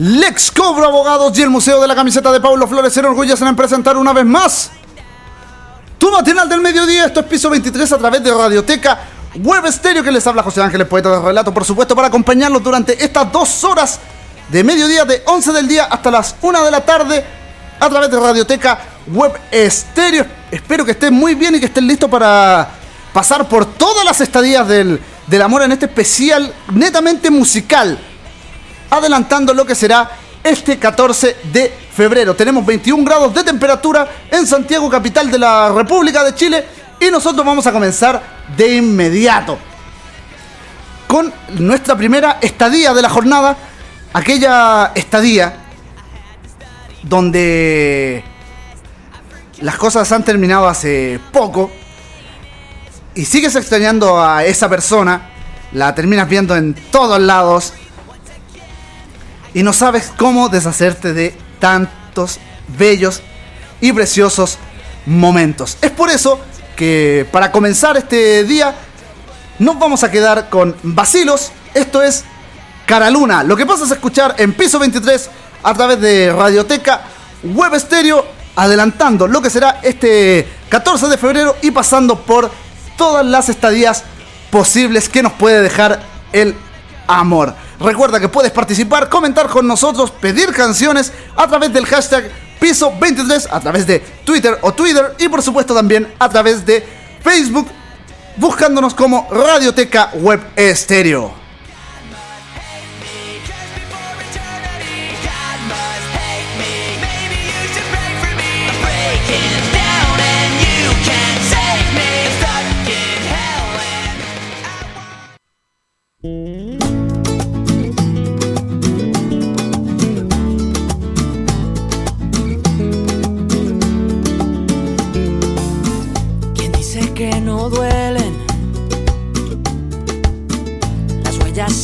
Lex Cobro Abogados y el Museo de la Camiseta de Pablo Flores se enorgullecen en presentar una vez más tu matinal del mediodía. Esto es piso 23 a través de Radioteca Web Estéreo que les habla José Ángeles, poeta de relato, por supuesto, para acompañarlos durante estas dos horas de mediodía, de 11 del día hasta las 1 de la tarde, a través de Radioteca Web Estéreo. Espero que estén muy bien y que estén listos para pasar por todas las estadías del, del amor en este especial netamente musical, adelantando lo que será este 14 de febrero. Tenemos 21 grados de temperatura en Santiago, capital de la República de Chile, y nosotros vamos a comenzar de inmediato con nuestra primera estadía de la jornada, aquella estadía donde las cosas han terminado hace poco y sigues extrañando a esa persona, la terminas viendo en todos lados y no sabes cómo deshacerte de tantos bellos y preciosos momentos. Es por eso que para comenzar este día nos vamos a quedar con vacilos. Esto es Caraluna. Lo que pasa es escuchar en piso 23 a través de Radioteca Web Estéreo, adelantando lo que será este 14 de febrero y pasando por todas las estadías posibles que nos puede dejar el amor. Recuerda que puedes participar, comentar con nosotros, pedir canciones a través del hashtag piso 23, a través de Twitter o Twitter y por supuesto también a través de Facebook, buscándonos como Radioteca Web Estéreo.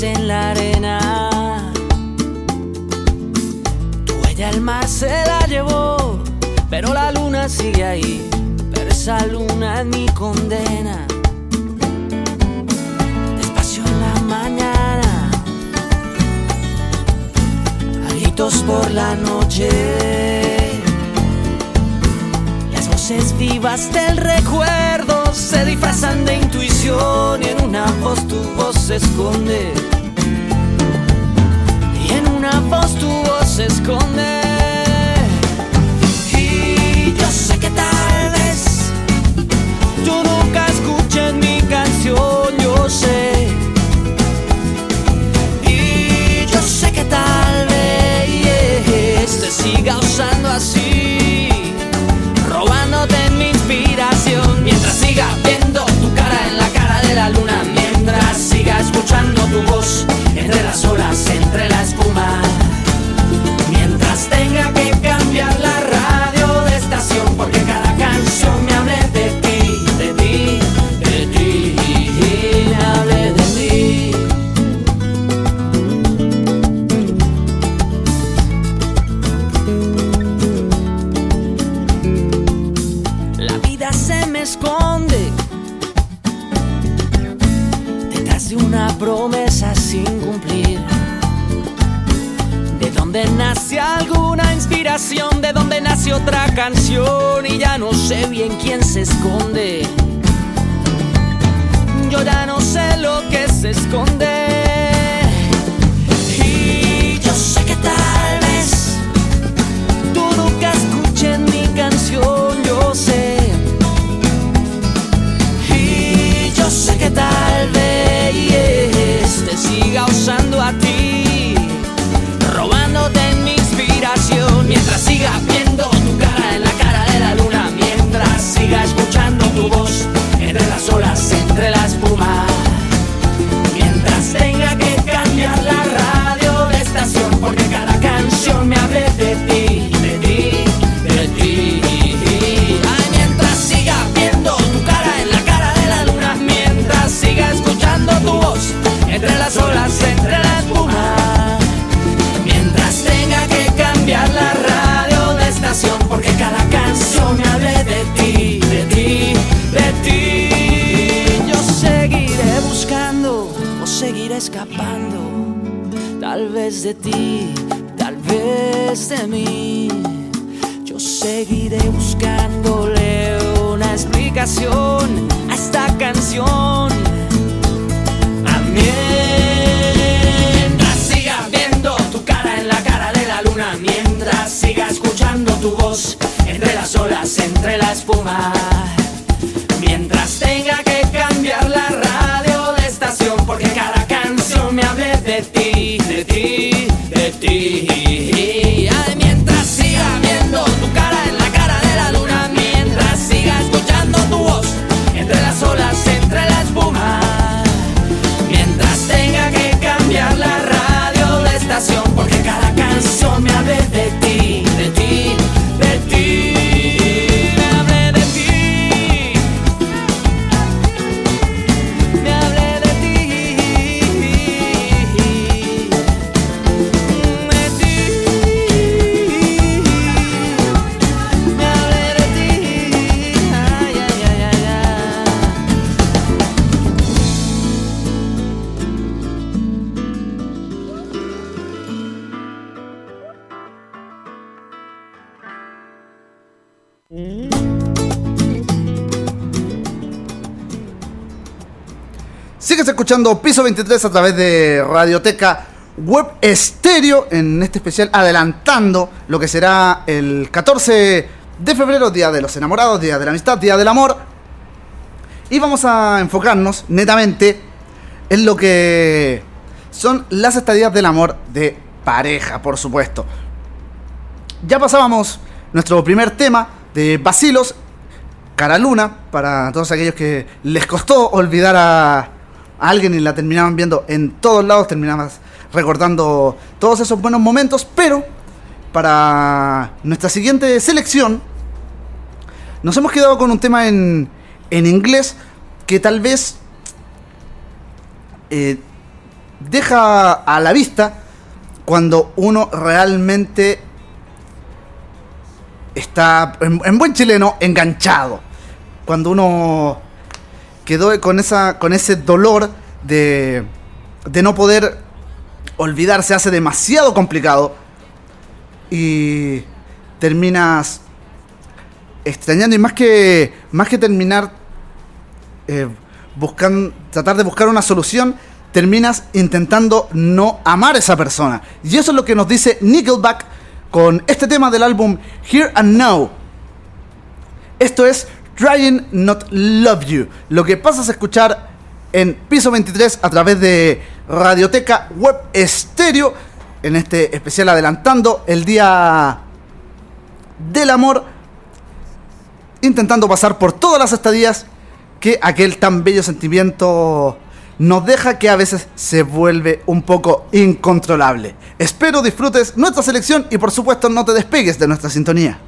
En la arena? Tu huella el mar se la llevó, pero la luna sigue ahí. Pero esa luna es mi condena. Despacio en la mañana, a gritos por la noche. Las voces vivas del recuerdo se disfrazan de intuición y en una voz tu voz se esconde. Una tu voz se esconde. Y yo sé que tal vez tú nunca escuches mi canción, yo sé. Y yo sé que tal vez te siga usando así escuchando tu voz entre las olas entre la espuma canción y ya no sé bien quién se esconde. Yo ya no sé lo que se esconde. Escapando, tal vez de ti, tal vez de mí. Yo seguiré buscándole una explicación a esta canción. Mientras siga viendo tu cara en la cara de la luna, mientras siga escuchando tu voz entre las olas, entre la espuma. Mientras tenga que cambiar la radio de ti, de ti, de ti. Ay, mientras siga viendo tu cara en la cara de la luna, mientras siga escuchando tu voz entre las olas, entre la espuma. Mientras tenga que cambiar la radio de estación porque cada canción me escuchando Piso 23 a través de Radioteca Web Estéreo en este especial adelantando lo que será el 14 de febrero, Día de los Enamorados, Día de la Amistad, Día del Amor. Y vamos a enfocarnos netamente en lo que son las estadías del amor de pareja, por supuesto. Ya pasábamos nuestro primer tema de Basilos, Cara Luna, para todos aquellos que les costó olvidar a, alguien y la terminaban viendo en todos lados, terminabas recordando todos esos buenos momentos, pero para nuestra siguiente selección nos hemos quedado con un tema en, en inglés que tal vez eh, deja a la vista cuando uno realmente está, en buen chileno, enganchado. Cuando uno quedó con, esa, con ese dolor de, de no poder olvidarse, hace demasiado complicado. Y terminas extrañando. Y más que, más que terminar eh, buscan, tratar de buscar una solución, terminas intentando no amar a esa persona. Y eso es lo que nos dice Nickelback con este tema del álbum Here and Now. Esto es Trying Not Love You. Lo que pasas a escuchar en piso 23 a través de Radioteca Web Estéreo. En este especial adelantando el día del amor. Intentando pasar por todas las estadías que aquel tan bello sentimiento nos deja que a veces se vuelve un poco incontrolable. Espero disfrutes nuestra selección y por supuesto no te despegues de nuestra sintonía.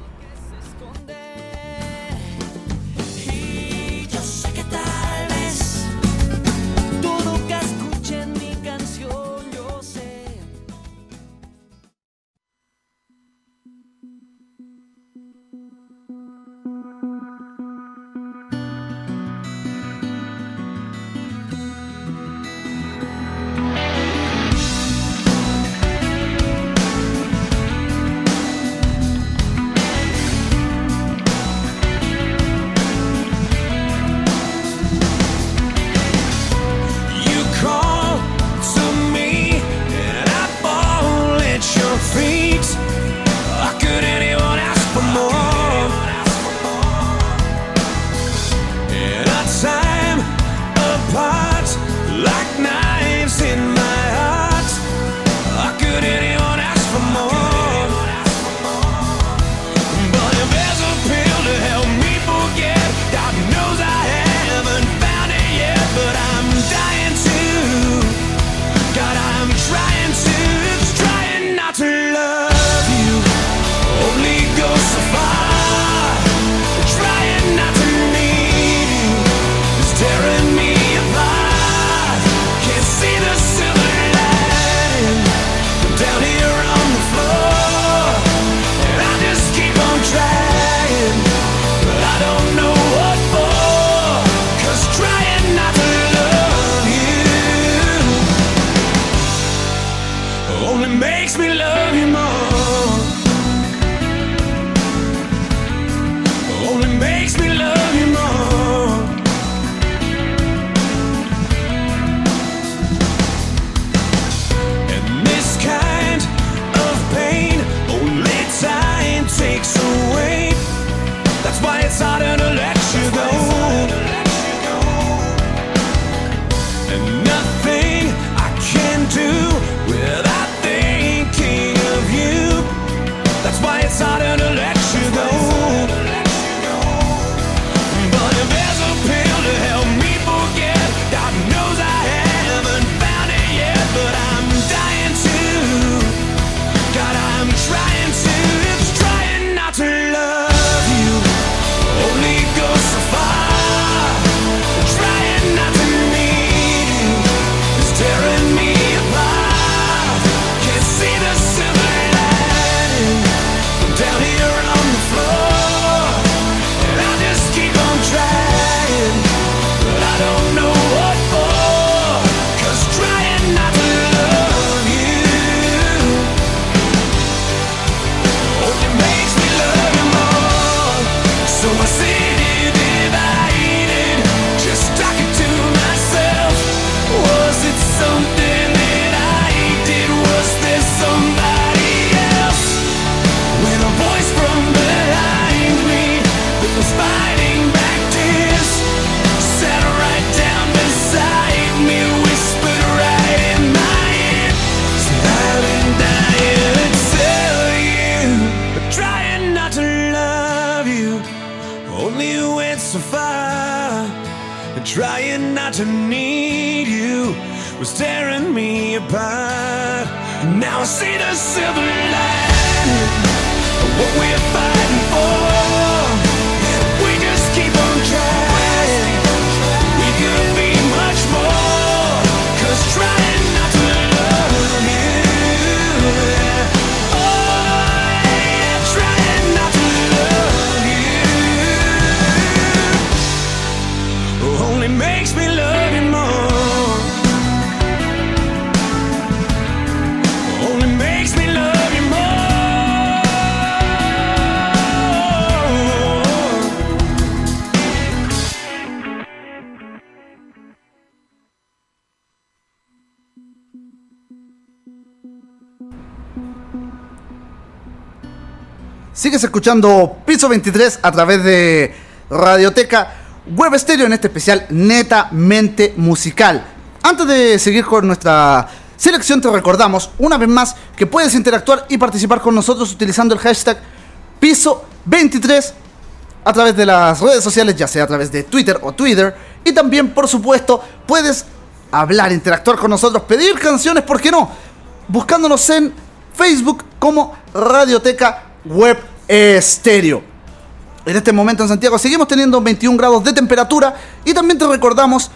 Apart. Now I see the silver lining Escuchando Piso 23 a través de Radioteca Web Estéreo en este especial netamente musical. Antes de seguir con nuestra selección te recordamos una vez más que puedes interactuar y participar con nosotros utilizando el hashtag Piso 23 a través de las redes sociales, ya sea a través de Twitter o Twitter. Y también, por supuesto, puedes hablar, interactuar con nosotros, pedir canciones, ¿por qué no? Buscándonos en Facebook como Radioteca Web Estéreo. En este momento en Santiago seguimos teniendo 21 grados de temperatura y también te recordamos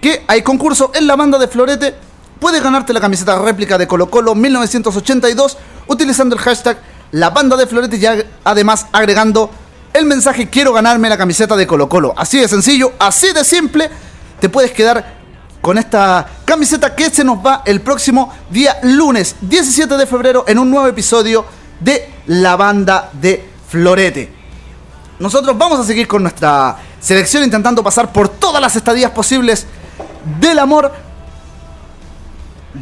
que hay concurso en la banda de Florete. Puedes ganarte la camiseta réplica de Colo Colo 1982 utilizando el hashtag la banda de Florete y además agregando el mensaje quiero ganarme la camiseta de Colo Colo. Así de sencillo, así de simple, te puedes quedar con esta camiseta que se nos va el próximo día lunes 17 de febrero en un nuevo episodio de la banda de Florete. Nosotros vamos a seguir con nuestra selección intentando pasar por todas las estadías posibles del amor.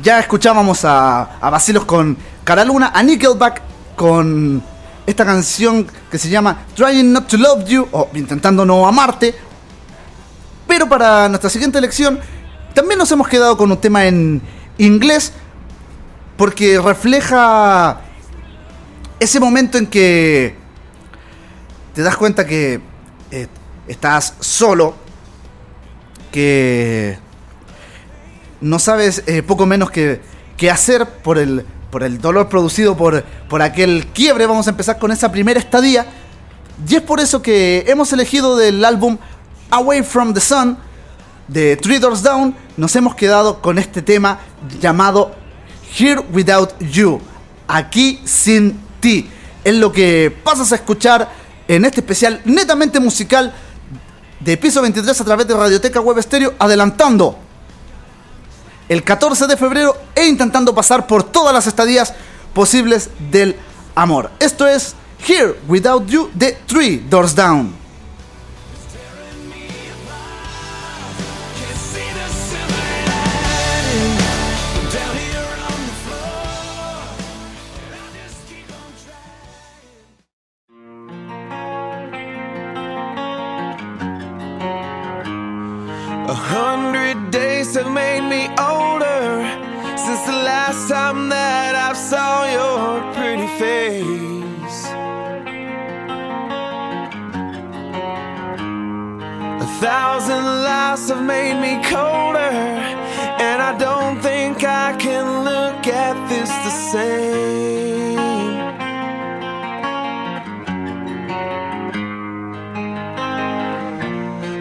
Ya escuchábamos a, a Basilos con Cara Luna, a Nickelback con esta canción que se llama Trying Not to Love You o Intentando No Amarte. Pero para nuestra siguiente elección también nos hemos quedado con un tema en inglés porque refleja ese momento en que te das cuenta que eh, estás solo, que no sabes eh, poco menos que, que hacer por el, por el dolor producido por, por aquel quiebre. Vamos a empezar con esa primera estadía. Y es por eso que hemos elegido del álbum Away from the Sun de Three Doors Down, nos hemos quedado con este tema llamado Here Without You, aquí sin ti. Es lo que pasas a escuchar en este especial netamente musical de Piso 23 a través de Radioteca Web Stereo, adelantando el 14 de febrero e intentando pasar por todas las estadías posibles del amor. Esto es Here Without You de Three Doors Down. Have made me older since the last time that I saw your pretty face. A thousand lies have made me colder, and I don't think I can look at this the same.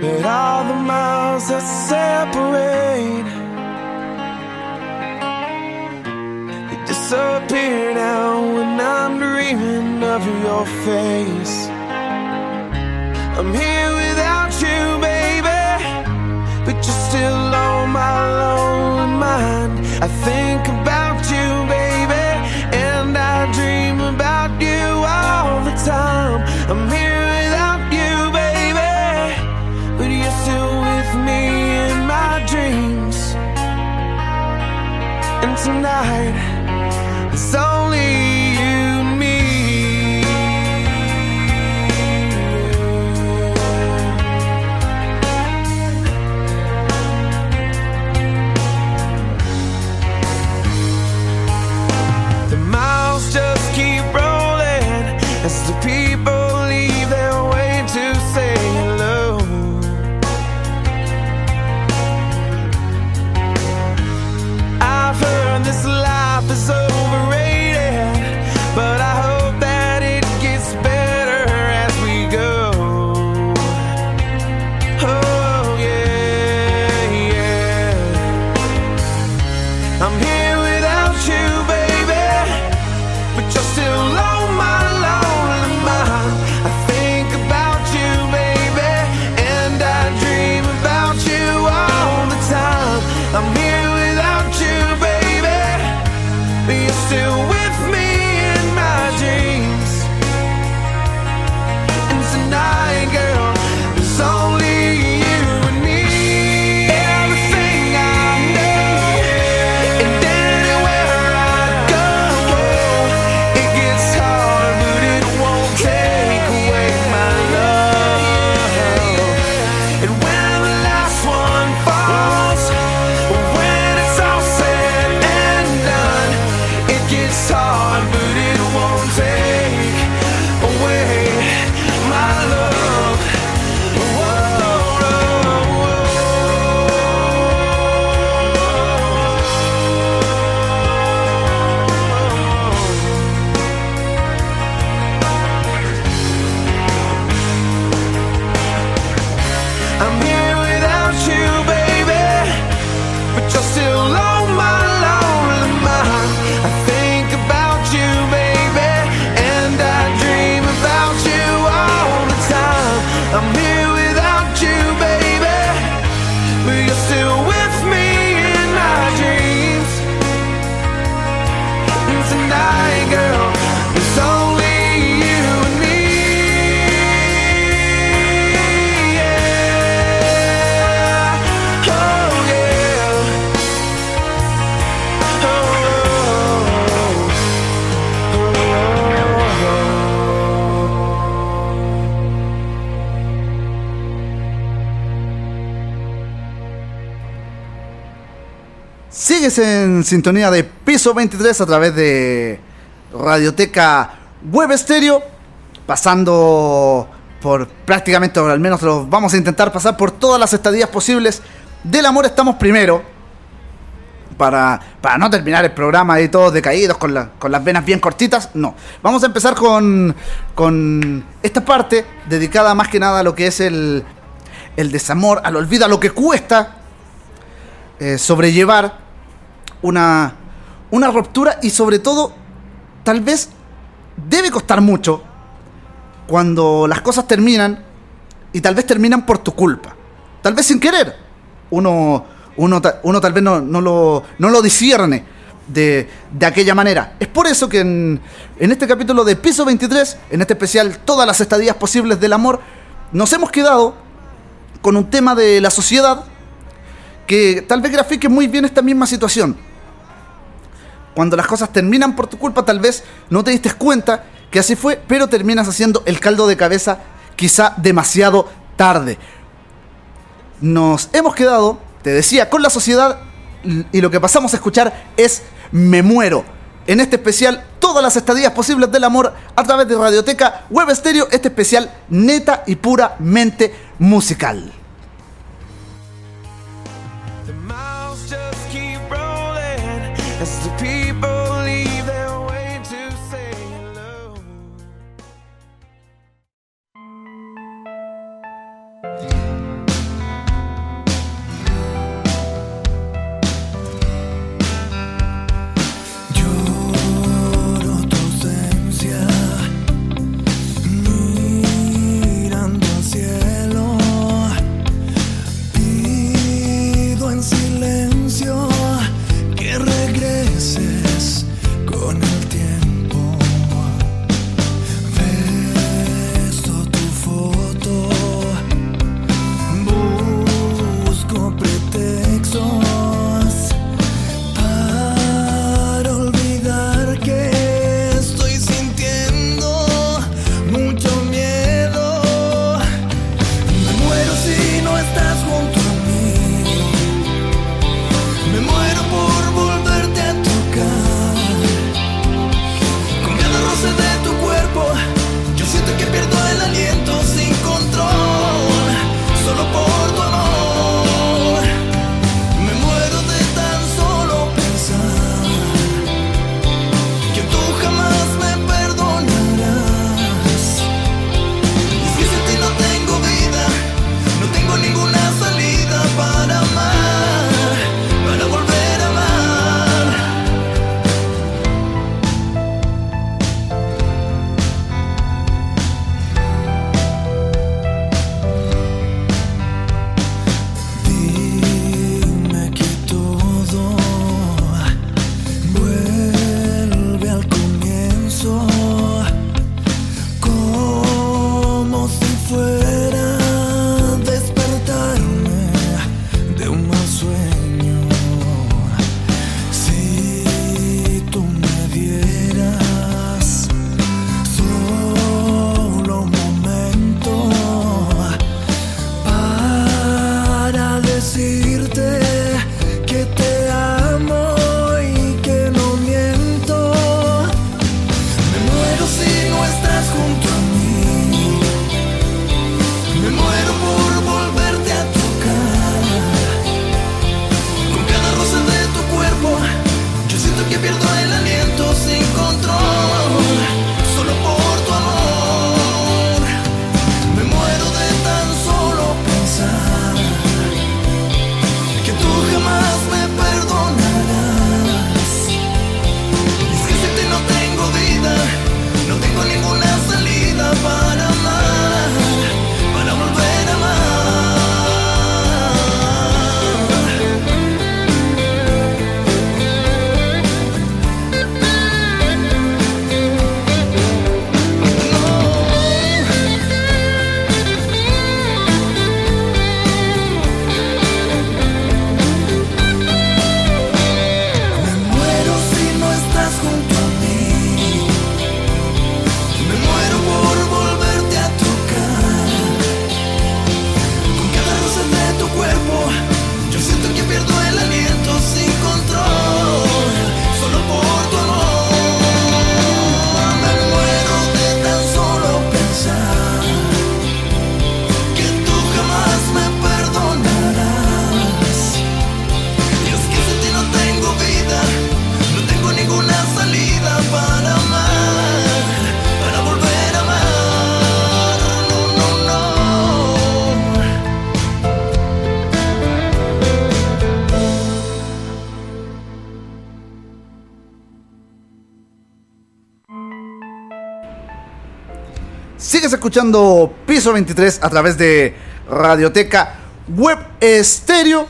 But all the miles that separate disappear now when I'm dreaming of your face. I'm here without you, baby, but you're still on my lonely mind. I think about you, baby, and I dream about you all the time. I'm here without En sintonía de Piso 23 a través de Radioteca Web Estéreo, pasando por prácticamente, al menos lo vamos a intentar pasar por todas las estadías posibles. Del amor estamos primero, para, para no terminar el programa ahí todos decaídos con, la- con las venas bien cortitas. No, vamos a empezar con, con esta parte dedicada más que nada a lo que es el, el desamor, al olvido, a lo que cuesta eh, sobrellevar una, una ruptura y sobre todo, tal vez debe costar mucho cuando las cosas terminan y tal vez terminan por tu culpa. Tal vez sin querer. Uno, uno, uno tal vez no, no lo, no lo discierne de, de aquella manera. Es por eso que en, en este capítulo de Piso 23, en este especial Todas las estadías posibles del amor, nos hemos quedado con un tema de la sociedad que tal vez grafique muy bien esta misma situación. Cuando las cosas terminan por tu culpa, tal vez no te diste cuenta que así fue, pero terminas haciendo el caldo de cabeza quizá demasiado tarde. Nos hemos quedado, te decía, con la sociedad y lo que pasamos a escuchar es Me Muero. En este especial, todas las estadías posibles del amor a través de Radioteca Web Estéreo, este especial neta y puramente musical. As escuchando Piso 23 a través de Radioteca Web Estéreo.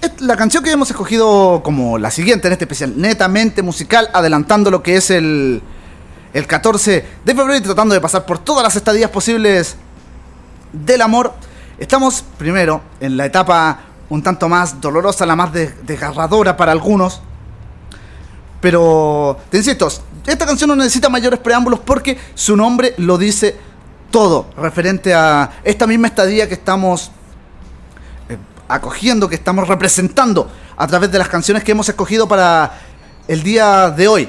Es La canción que hemos escogido como la siguiente en este especial, netamente musical, adelantando lo que es el, el 14 de febrero y tratando de pasar por todas las estadías posibles del amor. Estamos primero en la etapa un tanto más dolorosa, la más de- desgarradora para algunos. Pero, te insisto, esta canción no necesita mayores preámbulos porque su nombre lo dice todo referente a esta misma estadía que estamos eh, acogiendo, que estamos representando a través de las canciones que hemos escogido para el día de hoy.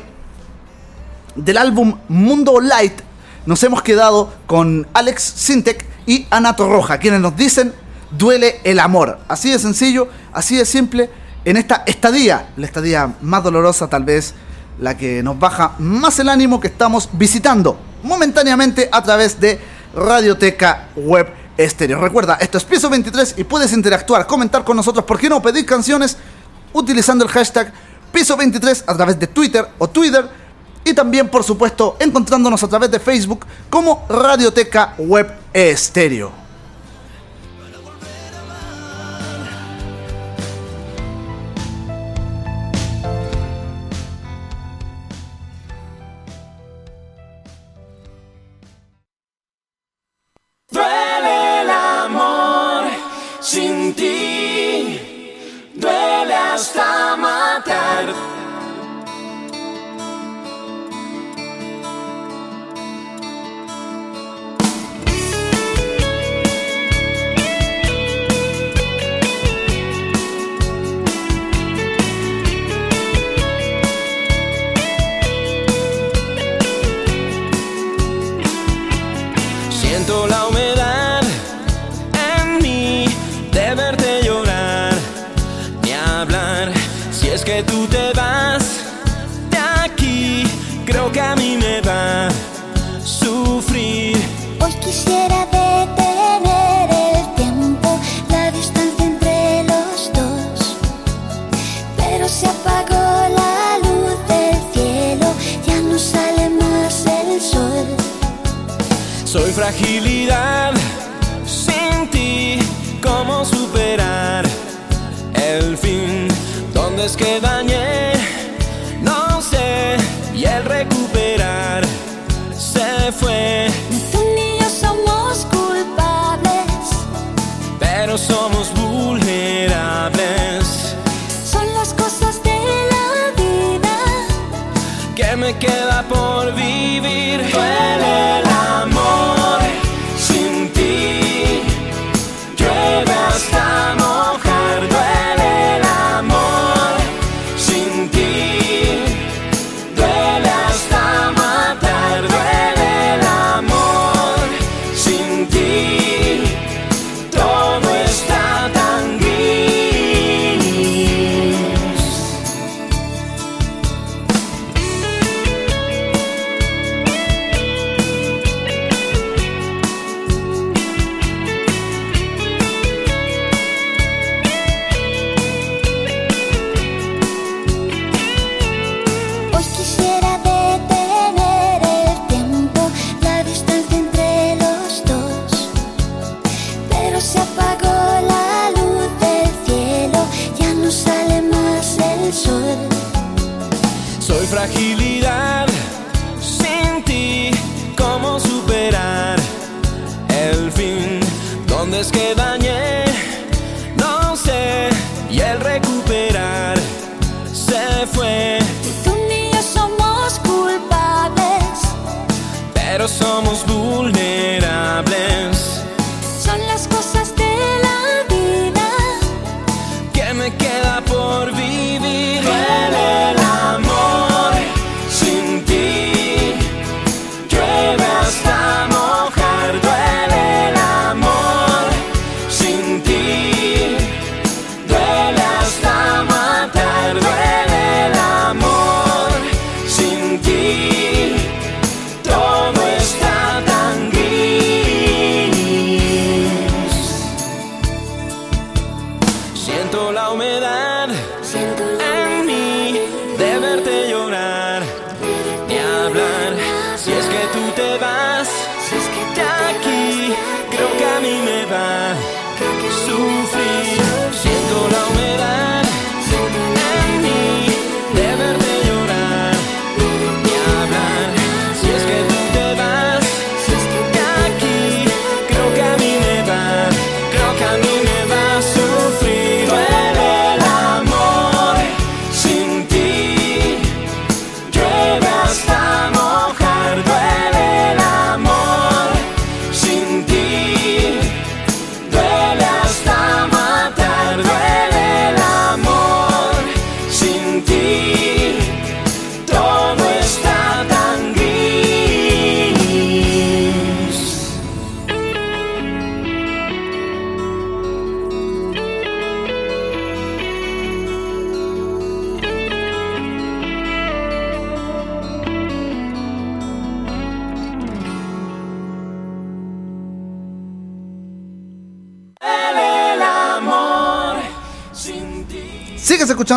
Del álbum Mundo Light nos hemos quedado con Alex Sintek y Anato Roja, quienes nos dicen duele el amor. Así de sencillo, así de simple, en esta estadía, la estadía más dolorosa tal vez, la que nos baja más el ánimo que estamos visitando momentáneamente a través de Radioteca Web Estéreo. Recuerda, esto es Piso 23 y puedes interactuar, comentar con nosotros, ¿por qué no pedir canciones? Utilizando el hashtag Piso 23 a través de Twitter o Twitter y también, por supuesto, encontrándonos a través de Facebook como Radioteca Web Estéreo.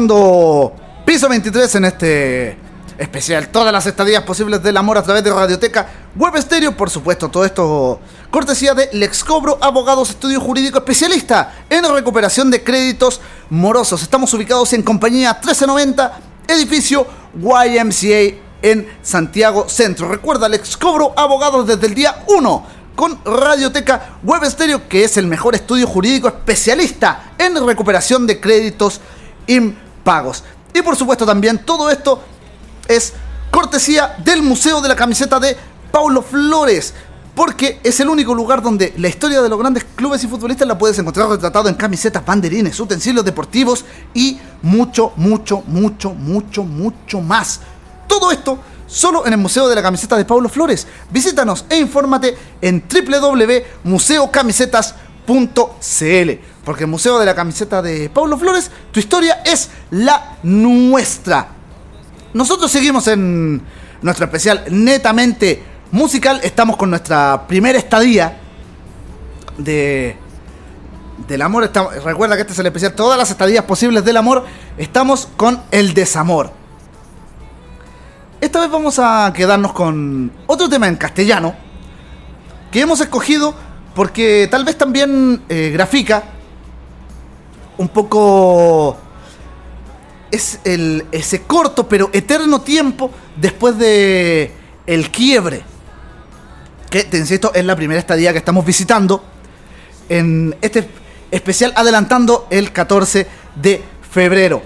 Piso 23 en este especial. Todas las estadías posibles del amor a través de Radioteca Web Estéreo. Por supuesto, todo esto cortesía de Lex Cobro, abogados, estudio jurídico especialista en recuperación de créditos morosos. Estamos ubicados en compañía 1390, edificio YMCA en Santiago Centro. Recuerda, Lex Cobro, abogados desde el día 1 con Radioteca Web Stereo, que es el mejor estudio jurídico especialista en recuperación de créditos impagos. Y por supuesto también todo esto es cortesía del Museo de la Camiseta de Paulo Flores. Porque es el único lugar donde la historia de los grandes clubes y futbolistas la puedes encontrar retratado en camisetas, banderines, utensilios deportivos y mucho, mucho, mucho, mucho, mucho más. Todo esto solo en el Museo de la Camiseta de Paulo Flores. Visítanos e infórmate en www.museocamisetas.cl. Porque el Museo de la Camiseta de Paulo Flores, tu historia es la nuestra. Nosotros seguimos en nuestro especial netamente musical. Estamos con nuestra primera estadía de del amor. Recuerda que este es el especial. Todas las estadías posibles del amor. Estamos con el desamor. Esta vez vamos a quedarnos con otro tema en castellano que hemos escogido porque tal vez también eh, grafica un poco es el, ese corto pero eterno tiempo después de el quiebre que te insisto es la primera estadía que estamos visitando en este especial adelantando el 14 de febrero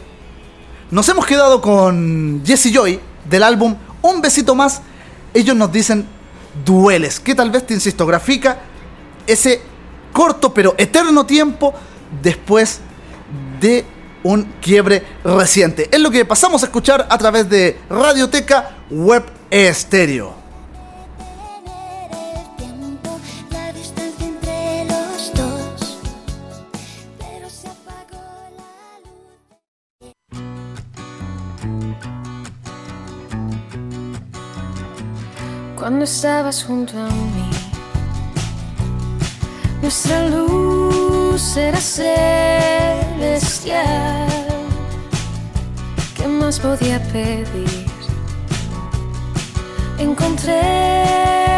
nos hemos quedado con Jesse Joy del álbum Un besito más. Ellos nos dicen dueles, que tal vez te insisto, grafica ese corto pero eterno tiempo después de un quiebre reciente. Es lo que pasamos a escuchar a través de Radioteca Web Estéreo. Cuando estabas junto a mí, nuestra luz era celestial. ¿Qué más podía pedir? Encontré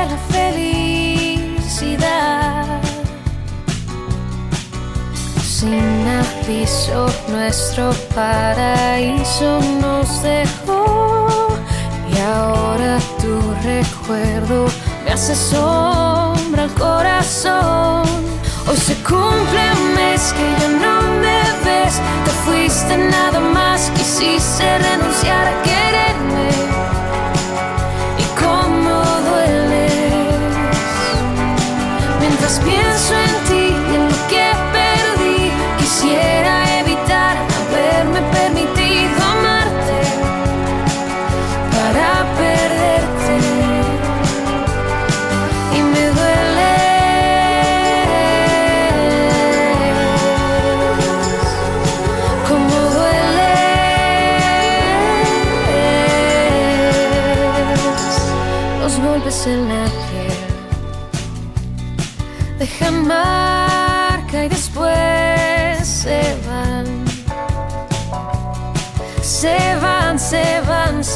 la felicidad. Sin aviso, nuestro paraíso nos dejó. Y ahora tu recuerdo me hace sombra al corazón. Hoy se cumple un mes que ya no me ves. Te fuiste nada más, quisiste renunciar a quererme.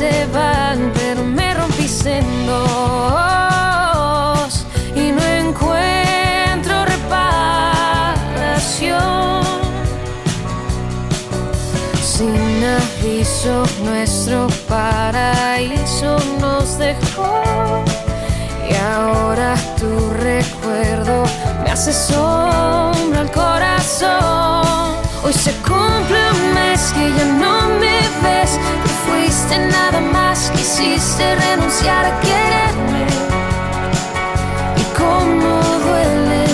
Se van, pero me rompiste en dos y no encuentro reparación. Sin aviso, nuestro paraíso nos dejó. Y ahora tu recuerdo me hace sombra al corazón. Hoy se cumple un mes que ya no me ves. Nada más, quisiste renunciar a quererme. Y cómo dueles.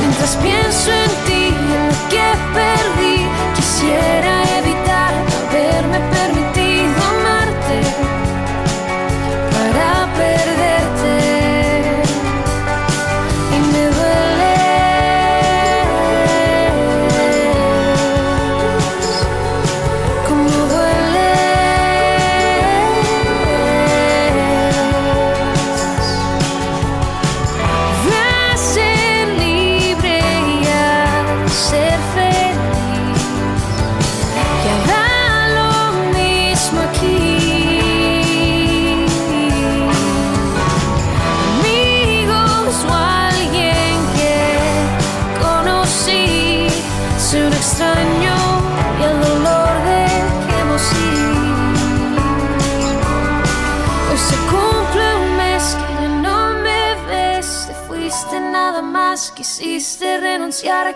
Mientras pienso en ti en lo que perdí, quisiera renunciar a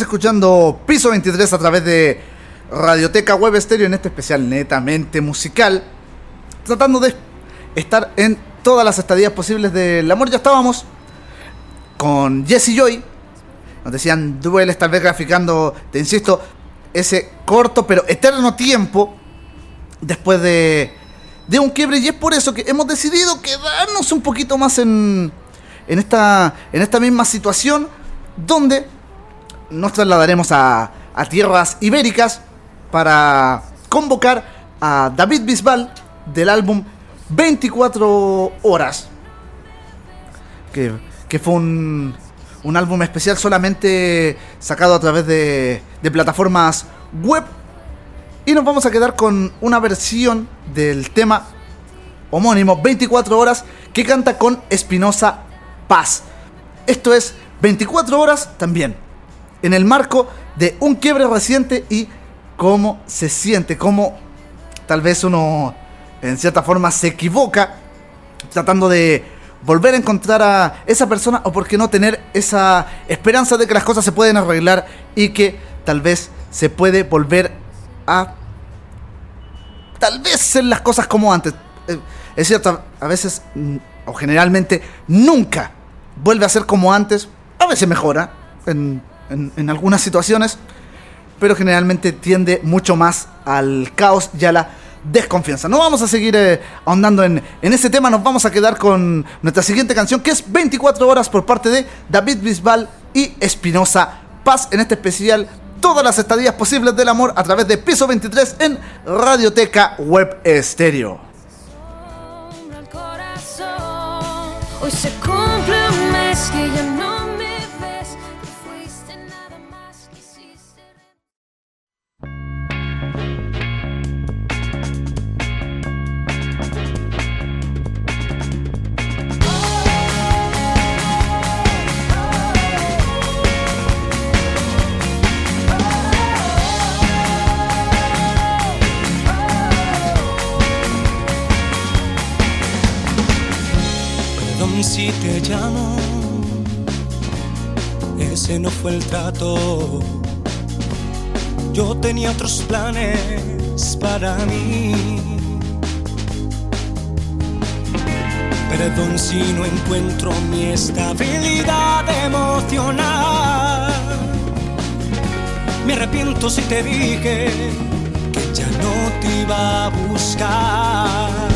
Escuchando Piso 23 a través de Radioteca Web Estéreo en este especial netamente musical. Tratando de estar en todas las estadías posibles del amor. Ya estábamos con Jesse Joy. Nos decían dueles, tal vez graficando, te insisto, ese corto pero eterno tiempo después de, de un quiebre. Y es por eso que hemos decidido quedarnos un poquito más en, en, esta, en esta misma situación donde nos trasladaremos a, tierras ibéricas para convocar a David Bisbal del álbum 24 horas. Que, que fue un, un álbum especial solamente sacado a través de, de plataformas web. Y nos vamos a quedar con una versión del tema homónimo 24 horas que canta con Espinosa Paz. Esto es 24 horas también en el marco de un quiebre reciente y cómo se siente, cómo tal vez uno en cierta forma se equivoca tratando de volver a encontrar a esa persona o por qué no tener esa esperanza de que las cosas se pueden arreglar y que tal vez se puede volver a tal vez ser las cosas como antes. Eh, Es cierto, a veces mm, o generalmente nunca vuelve a ser como antes. A veces mejora en, en- algunas situaciones, pero generalmente tiende mucho más al caos y a la desconfianza. No vamos a seguir eh, ahondando en, en ese tema, nos vamos a quedar con nuestra siguiente canción que es 24 horas por parte de David Bisbal y Espinosa Paz en este especial. Todas las estadías posibles del amor a través de Piso 23 en Radioteca Web Estéreo. Hoy se cumple un mes que ya si te llamo, ese no fue el trato. Yo tenía otros planes para mí. Perdón si no encuentro mi estabilidad emocional. Me arrepiento si te dije que ya no te iba a buscar.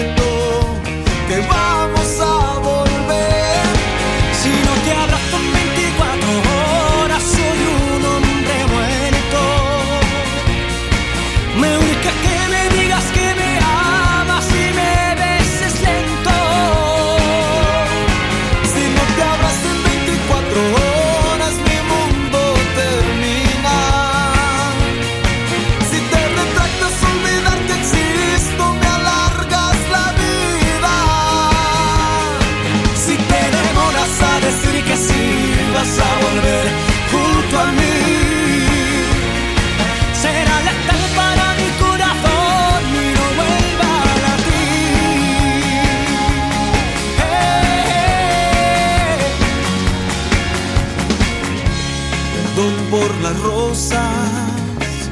rosas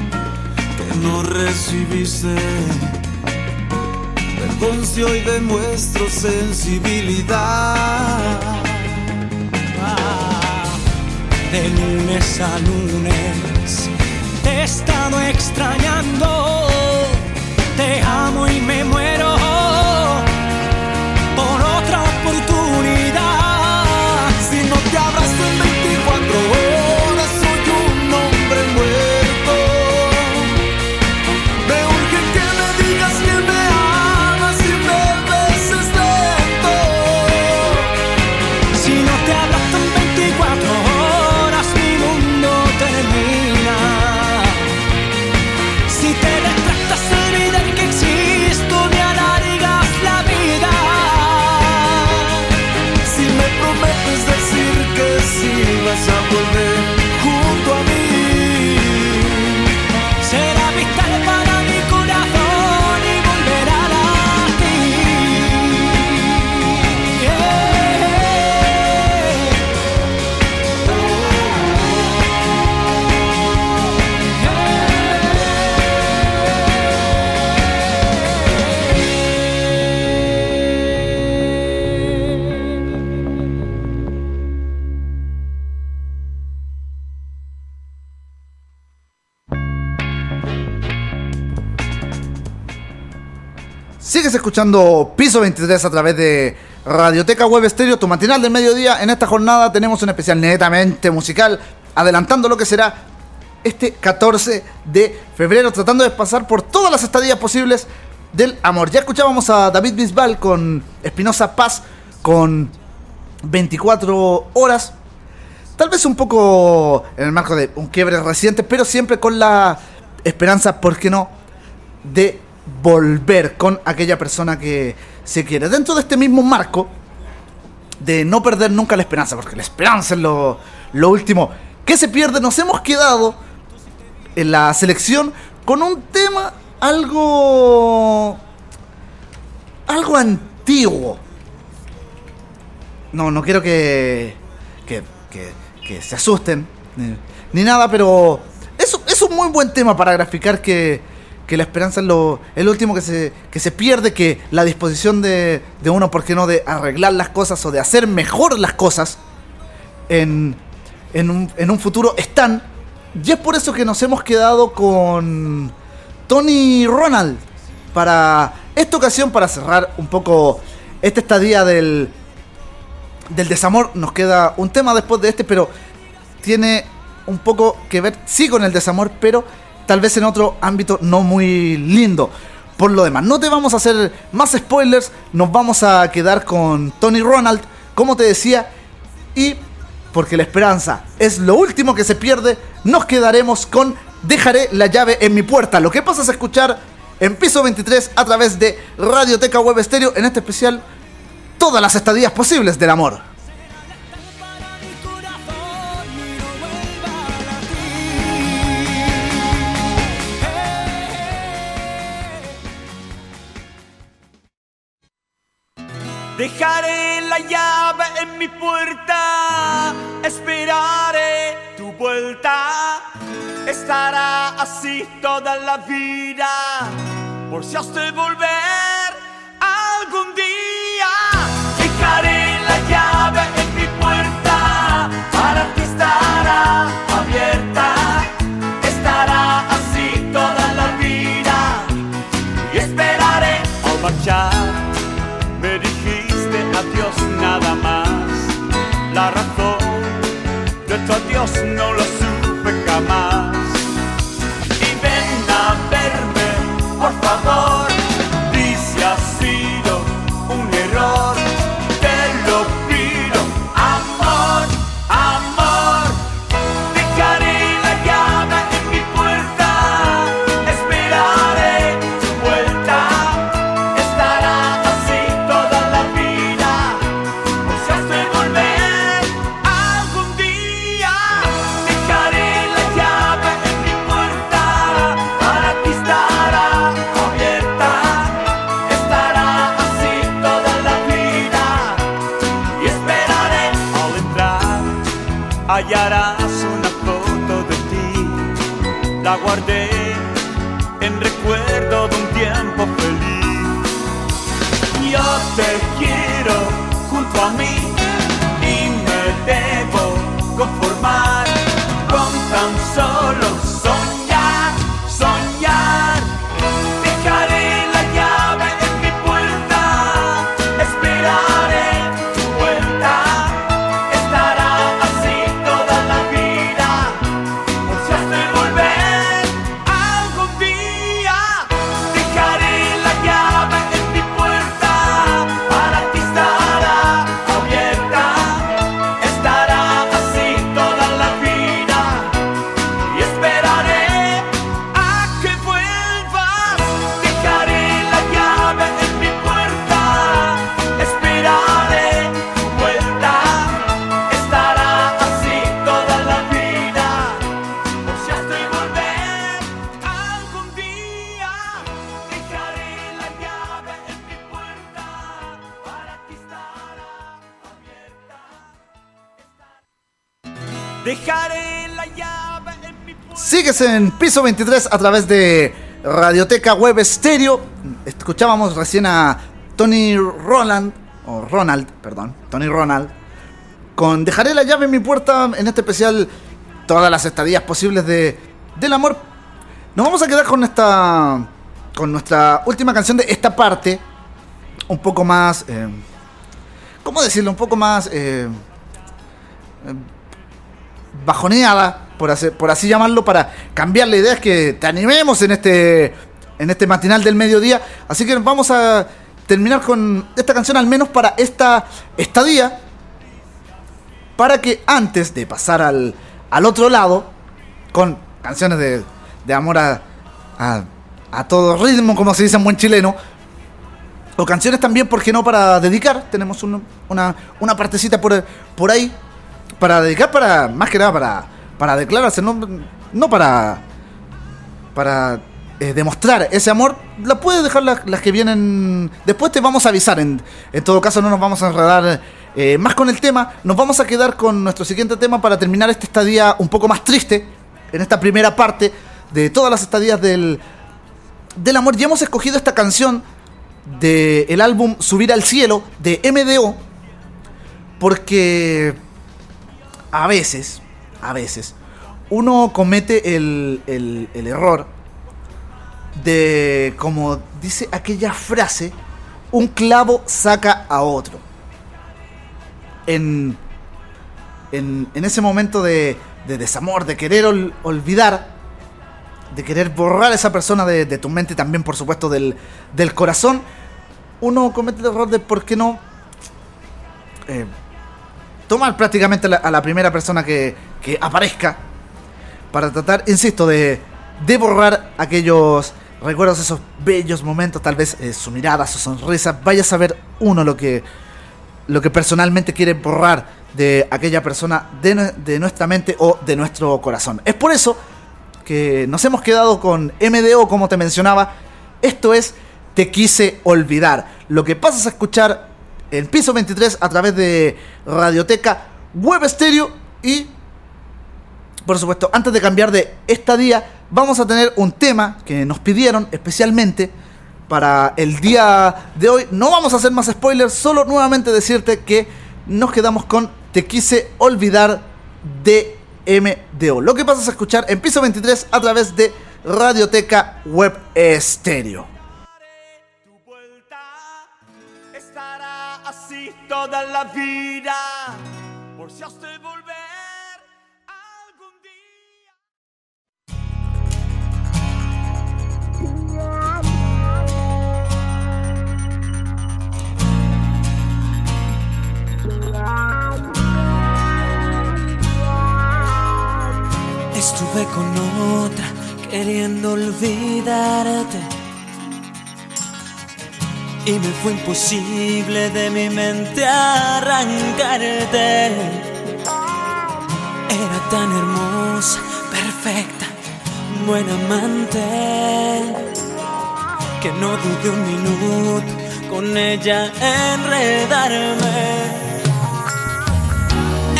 que no recibiste. Perdón si hoy demuestro sensibilidad. De lunes a lunes te he estado extrañando. Te amo y me muero Escuchando Piso 23 a través de Radioteca Web Estéreo, tu matinal del mediodía. En esta jornada tenemos un especial netamente musical, adelantando lo que será este 14 de febrero, tratando de pasar por todas las estadías posibles del amor. Ya escuchábamos a David Bisbal con Espinosa Paz, con 24 horas. Tal vez un poco en el marco de un quiebre reciente, pero siempre con la esperanza, ¿por qué no?, de volver con aquella persona que se quiere. Dentro de este mismo marco, de no perder nunca la esperanza, porque la esperanza es lo, lo último que se pierde, nos hemos quedado en la selección con un tema algo... algo antiguo. No, no quiero que... que, que, se asusten, ni, ni nada, pero es, es un muy buen tema para graficar que, que la esperanza es lo, es lo último que se, que se pierde, que la disposición de, de uno, ¿por qué no?, de arreglar las cosas o de hacer mejor las cosas en, en, un, en un futuro están. Y es por eso que nos hemos quedado con Tony Ronald para esta ocasión, para cerrar un poco esta estadía del, del desamor. Nos queda un tema después de este, pero tiene un poco que ver, sí, con el desamor, pero tal vez en otro ámbito no muy lindo. Por lo demás, no te vamos a hacer más spoilers, nos vamos a quedar con Tony Ronald, como te decía, y porque la esperanza es lo último que se pierde, nos quedaremos con Dejaré la llave en mi puerta. Lo que pasa es escuchar en piso 23 a través de Radioteca Web Estéreo, en este especial, todas las estadías posibles del amor. Dejaré la llave en mi puerta, esperaré tu vuelta. Estará así toda la vida, por si has de volver algún día. Dejaré la llave en mi puerta, para ti estará abierta. De tu piso 23 a través de Radioteca Web Stereo. Escuchábamos recién a Tony Roland, o Ronald, perdón, Tony Ronald, con Dejaré la llave en mi puerta en este especial todas las estadías posibles de, del amor. Nos vamos a quedar con esta con nuestra última canción de esta parte, un poco más, eh, ¿cómo decirlo? Un poco más eh, eh, bajoneada, por, hacer, por así llamarlo, para cambiar la idea, es que te animemos en este, en este matinal del mediodía. Así que vamos a terminar con esta canción, al menos para esta estadía, para que antes de pasar al, al otro lado, con canciones de, de amor a, a, a todo ritmo, como se dice en buen chileno, o canciones también, ¿por qué no? Para dedicar. Tenemos un- una, una partecita por, por ahí. Para dedicar, para más que nada, para, para declararse. No, no para, para eh, demostrar ese amor. La puedes dejar las, las que vienen. Después te vamos a avisar. En, en todo caso, no nos vamos a enredar eh, más con el tema. Nos vamos a quedar con nuestro siguiente tema para terminar este estadía un poco más triste. En esta primera parte de todas las estadías del, del amor. Ya hemos escogido esta canción del álbum Subir al Cielo de MDO. Porque a veces, a veces, uno comete el, el- error de, como dice aquella frase, un clavo saca a otro. En, en, en ese momento de, de desamor, de querer ol- olvidar, de querer borrar a esa persona de, de tu mente y también, por supuesto, del, del corazón, uno comete el error de por qué no eh, tomar prácticamente a la, primera persona que, que aparezca para tratar, insisto, de, de borrar aquellos recuerdos, esos bellos momentos, tal vez eh, su mirada, su sonrisa, vaya a saber uno lo que, lo que personalmente quiere borrar de aquella persona de, de nuestra mente o de nuestro corazón. Es por eso que nos hemos quedado con MDO, como te mencionaba. Esto es Te quise olvidar. Lo que pasas a escuchar en piso 23 a través de Radioteca Web Stereo y por supuesto, antes de cambiar de esta día, vamos a tener un tema que nos pidieron especialmente para el día de hoy. No vamos a hacer más spoilers, solo nuevamente decirte que nos quedamos con Te quise olvidar de MDO. Lo que pasas a escuchar en piso 23 a través de Radioteca Web Estéreo. Toda la vida por si has de volver algún día Estuve con otra queriendo olvidarte. Y me fue imposible de mi mente arrancarte. Era tan hermosa, perfecta, buena amante. Que no dudé un minuto con ella enredarme.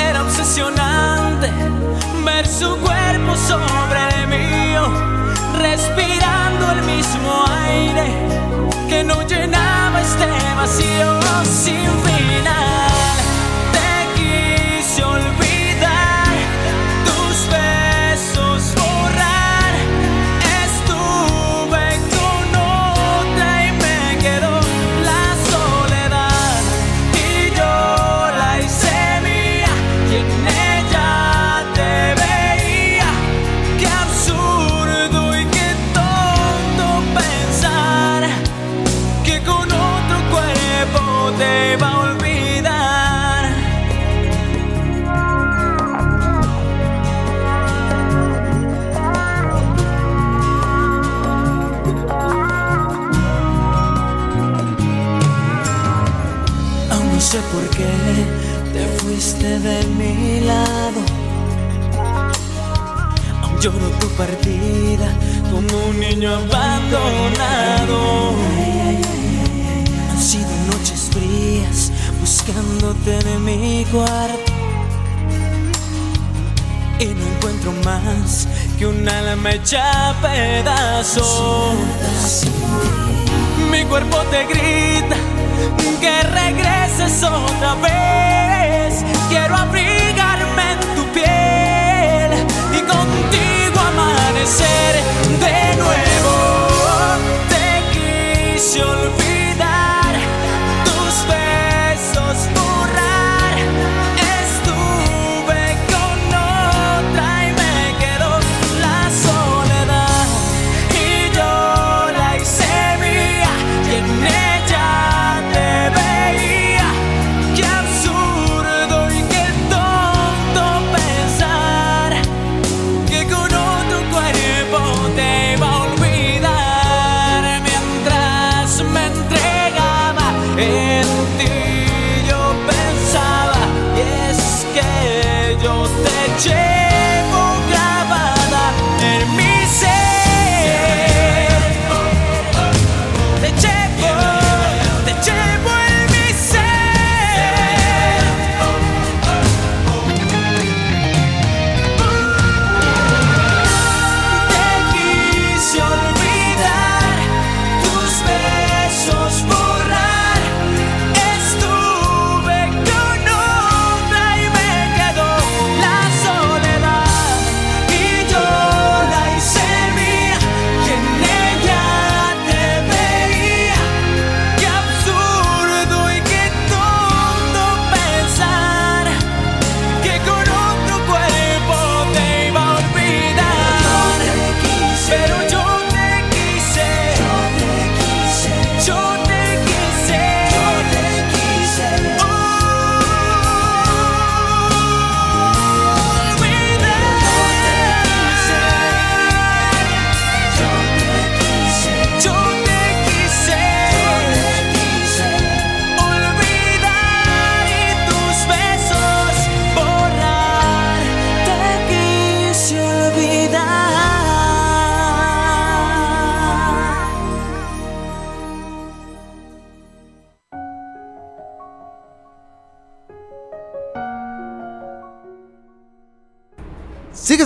Era obsesionante ver su cuerpo sobre el mío mismo aire que no llenaba este vacío sin final. Partida como un niño abandonado. Han sido noches frías buscándote en mi cuarto. Y no encuentro más que un alma hecha pedazos. Mi cuerpo te grita que regreses otra vez. Quiero abrigarme amanecer de nuevo. Te quise olvidar,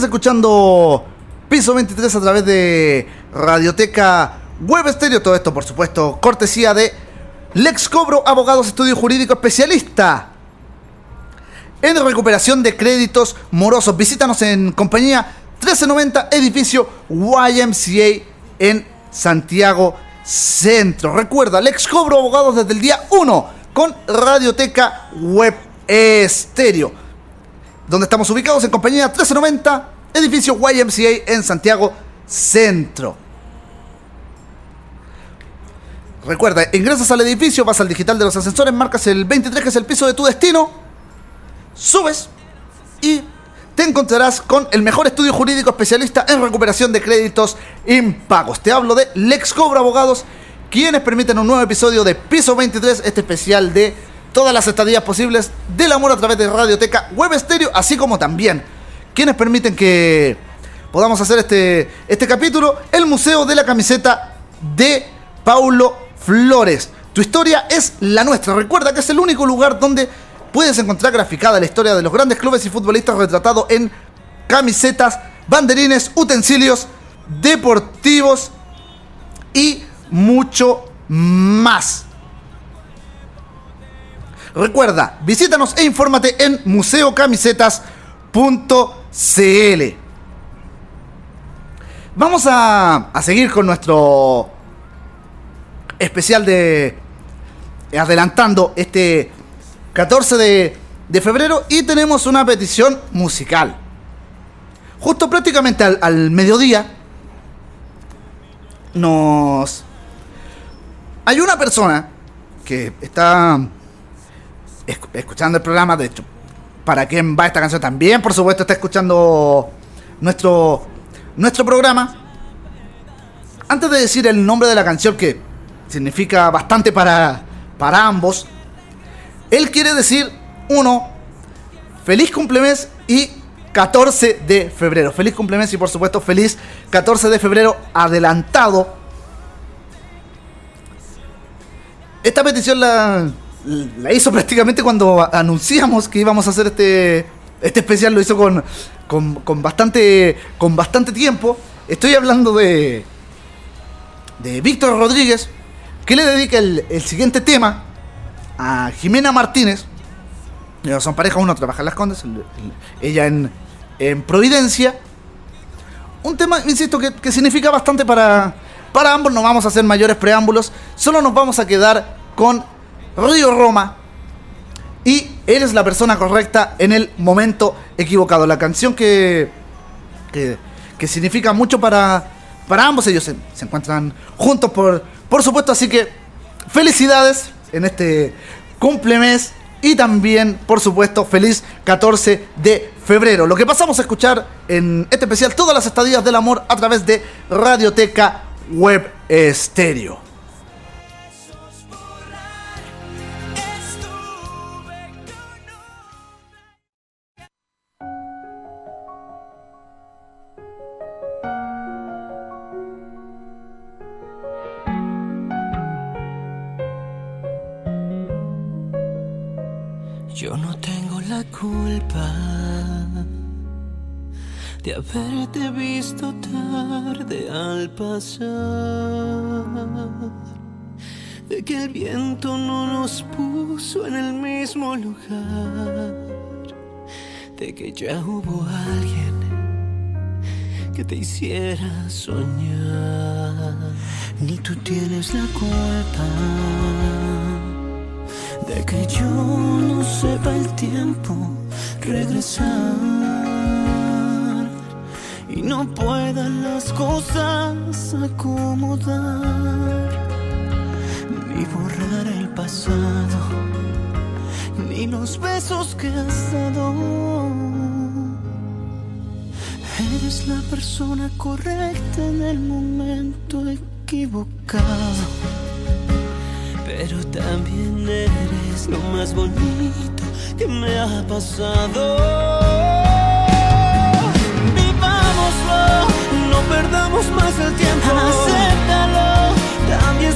Escuchando Piso 23 a través de Radioteca Web Estéreo. Todo esto, por supuesto, cortesía de Lex Cobro, abogados, estudio jurídico especialista en recuperación de créditos morosos. Visítanos en compañía 1390, edificio YMCA en Santiago Centro. Recuerda, Lex Cobro, abogados desde el día 1 con Radioteca Web Estéreo donde estamos ubicados en compañía 1390, edificio YMCA en Santiago Centro. Recuerda, ingresas al edificio, vas al digital de los ascensores, marcas el 23 que es el piso de tu destino, subes y te encontrarás con el mejor estudio jurídico especialista en recuperación de créditos impagos. Te hablo de Lex Cobra Abogados, quienes permiten un nuevo episodio de Piso 23, este especial de todas las estadías posibles del amor a través de Radioteca Web Estéreo, así como también quienes permiten que podamos hacer este, este capítulo, el Museo de la Camiseta de Paulo Flores. Tu historia es la nuestra. Recuerda que es el único lugar donde puedes encontrar graficada la historia de los grandes clubes y futbolistas retratado en camisetas, banderines, utensilios deportivos y mucho más. Recuerda, visítanos e infórmate en museocamisetas.cl. Vamos a, a seguir con nuestro especial de adelantando este 14 de, de febrero y tenemos una petición musical. Justo prácticamente al, al mediodía nos... Hay una persona que está esc- escuchando el programa, de hecho, para quien va esta canción también, por supuesto, está escuchando nuestro, nuestro programa. Antes de decir el nombre de la canción, que significa bastante para, para ambos, él quiere decir, uno, feliz cumplemes y 14 de febrero. Feliz cumplemes y por supuesto feliz 14 de febrero adelantado. Esta petición la, la hizo prácticamente cuando anunciamos que íbamos a hacer este, este especial. Lo hizo con, con, con bastante, con bastante tiempo. Estoy hablando de, de Víctor Rodríguez, que le dedica el, el siguiente tema a Jimena Martínez. Son pareja, uno trabaja en Las Condes, el- el- ella en, en Providencia. Un tema, insisto, que, que significa bastante para, para ambos. No vamos a hacer mayores preámbulos. Solo nos vamos a quedar con Río Roma. Y él es la persona correcta en el momento equivocado. La canción que, que, que significa mucho para, para ambos. Ellos se, se encuentran juntos, por, por supuesto. Así que felicidades en este cumplemes. Y también, por supuesto, feliz 14 de febrero. Lo que pasamos a escuchar en este especial, todas las estadías del amor a través de Radioteca Web Estéreo. La culpa de haberte visto tarde al pasar, de que el viento no nos puso en el mismo lugar, de que ya hubo alguien que te hiciera soñar. Ni tú tienes la culpa de que yo no sepa el tiempo regresar y no pueda las cosas acomodar ni borrar el pasado ni los besos que has dado. Eres la persona correcta en el momento equivocado pero también eres lo más bonito que me ha pasado. Vivámoslo, no perdamos más el tiempo. Acéptalo, también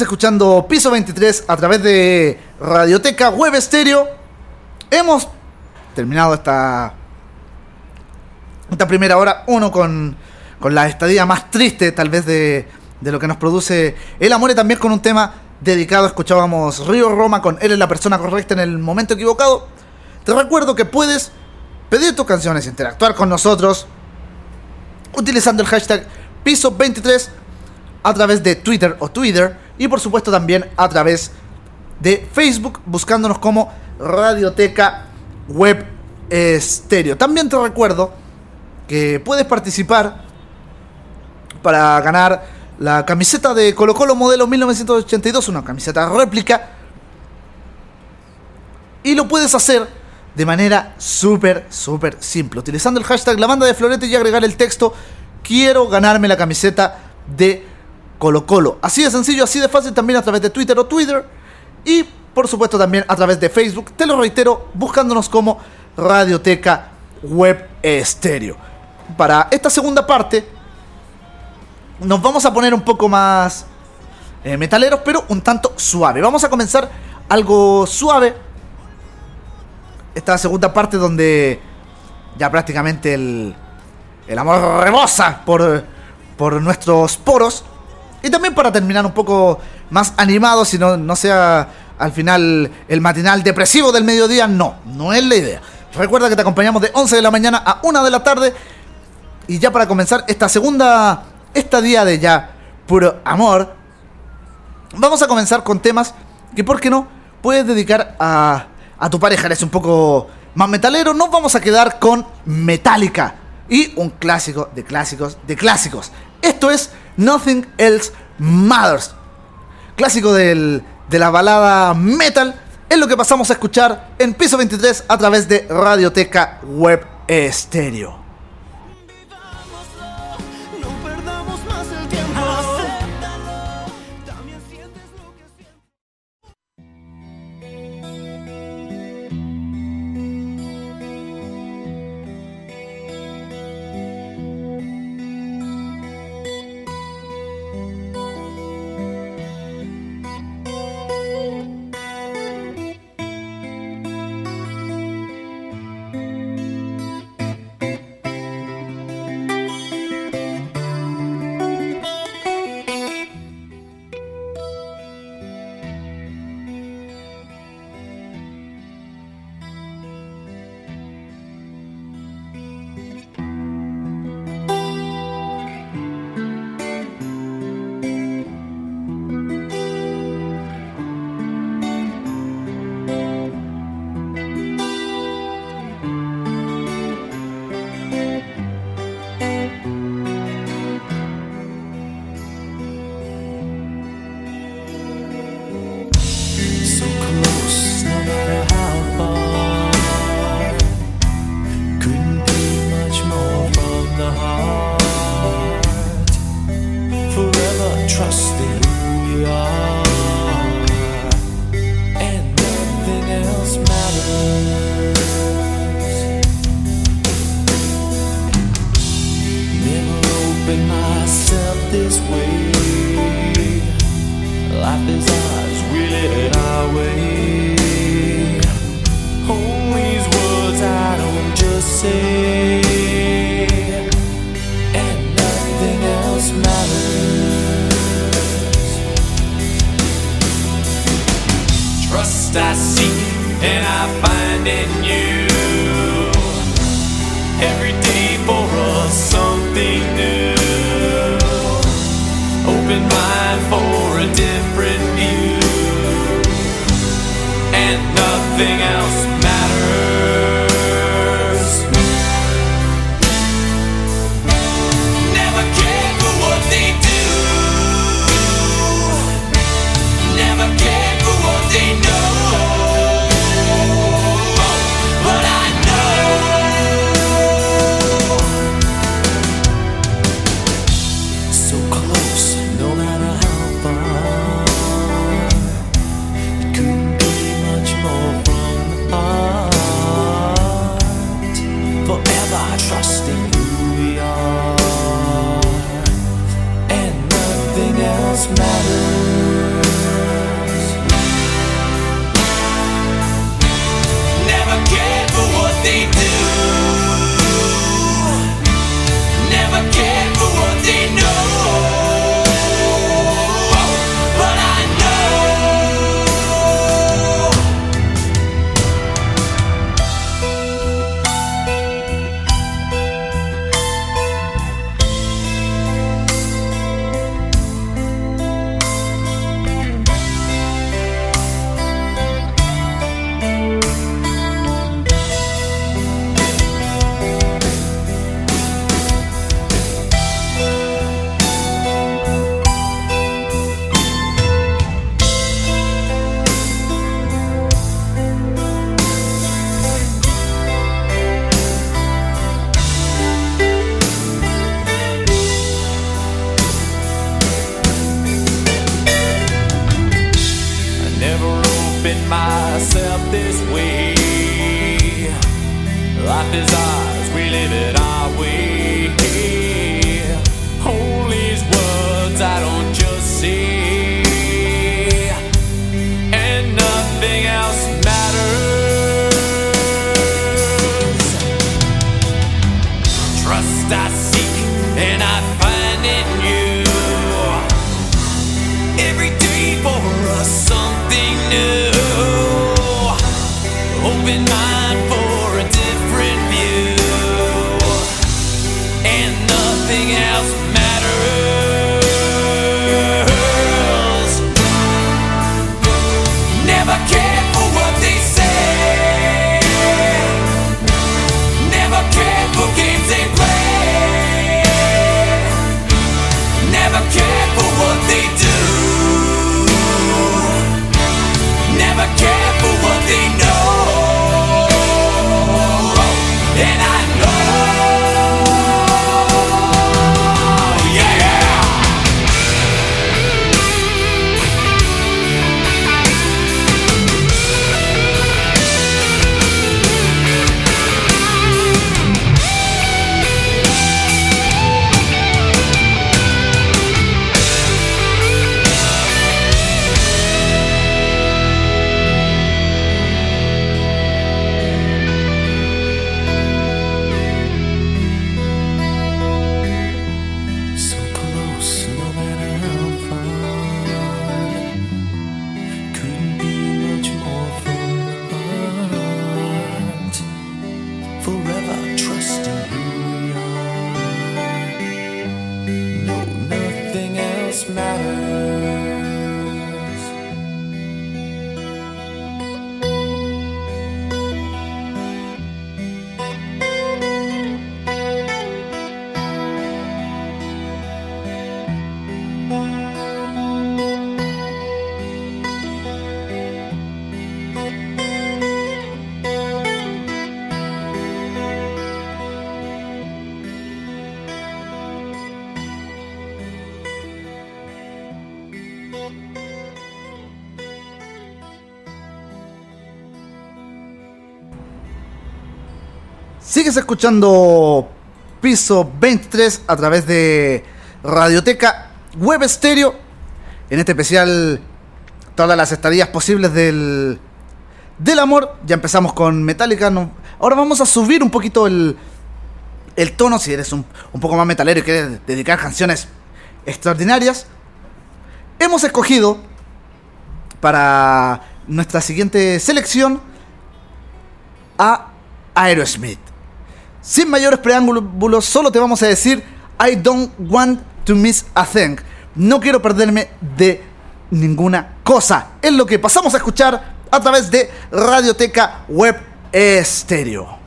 Escuchando Piso 23 a través de Radioteca Web Estéreo. Hemos terminado esta, esta primera hora, uno con, con la estadía más triste tal vez de, de lo que nos produce el amor y también con un tema dedicado. Escuchábamos Río Roma con Él es la persona correcta en el momento equivocado. Te recuerdo que puedes pedir tus canciones, interactuar con nosotros utilizando el hashtag Piso 23 a través de Twitter o Twitter y por supuesto también a través de Facebook buscándonos como Radioteca Web Estéreo. También te recuerdo que puedes participar para ganar la camiseta de Colo Colo modelo 1982, una camiseta réplica. Y lo puedes hacer de manera súper, súper simple. Utilizando el hashtag la banda de Florete y agregar el texto Quiero ganarme la camiseta de Colo Colo. Así de sencillo, así de fácil también a través de Twitter o Twitter. Y por supuesto también a través de Facebook. Te lo reitero, buscándonos como Radioteca Web Estéreo. Para esta segunda parte nos vamos a poner un poco más eh, metaleros, pero un tanto suave. Vamos a comenzar algo suave. Esta segunda parte donde ya prácticamente el, el amor rebosa por, por nuestros poros. Y también para terminar un poco más animado, si no, no sea al final el matinal depresivo del mediodía. No, no es la idea. Recuerda que te acompañamos de 11 de la mañana a 1 de la tarde. Y ya para comenzar esta segunda estadía de ya puro amor, vamos a comenzar con temas que, ¿por qué no? Puedes dedicar a, a tu pareja. Eres un poco más metalero. Nos vamos a quedar con Metallica. Y un clásico de clásicos de clásicos. Esto es Nothing Else Matters. Clásico del, de la balada metal. Es lo que pasamos a escuchar en piso 23 a través de Radioteca Web Estéreo. matter escuchando Piso 23 a través de Radioteca Web Stereo. En este especial, todas las estadías posibles del, del amor. Ya empezamos con Metallica. No, ahora vamos a subir un poquito el, el tono. Si eres un, un poco más metalero y quieres dedicar canciones extraordinarias, hemos escogido para nuestra siguiente selección a Aerosmith. Sin mayores preámbulos, solo te vamos a decir, I don't want to miss a thing. No quiero perderme de ninguna cosa. Es lo que pasamos a escuchar a través de Radioteca Web Estéreo.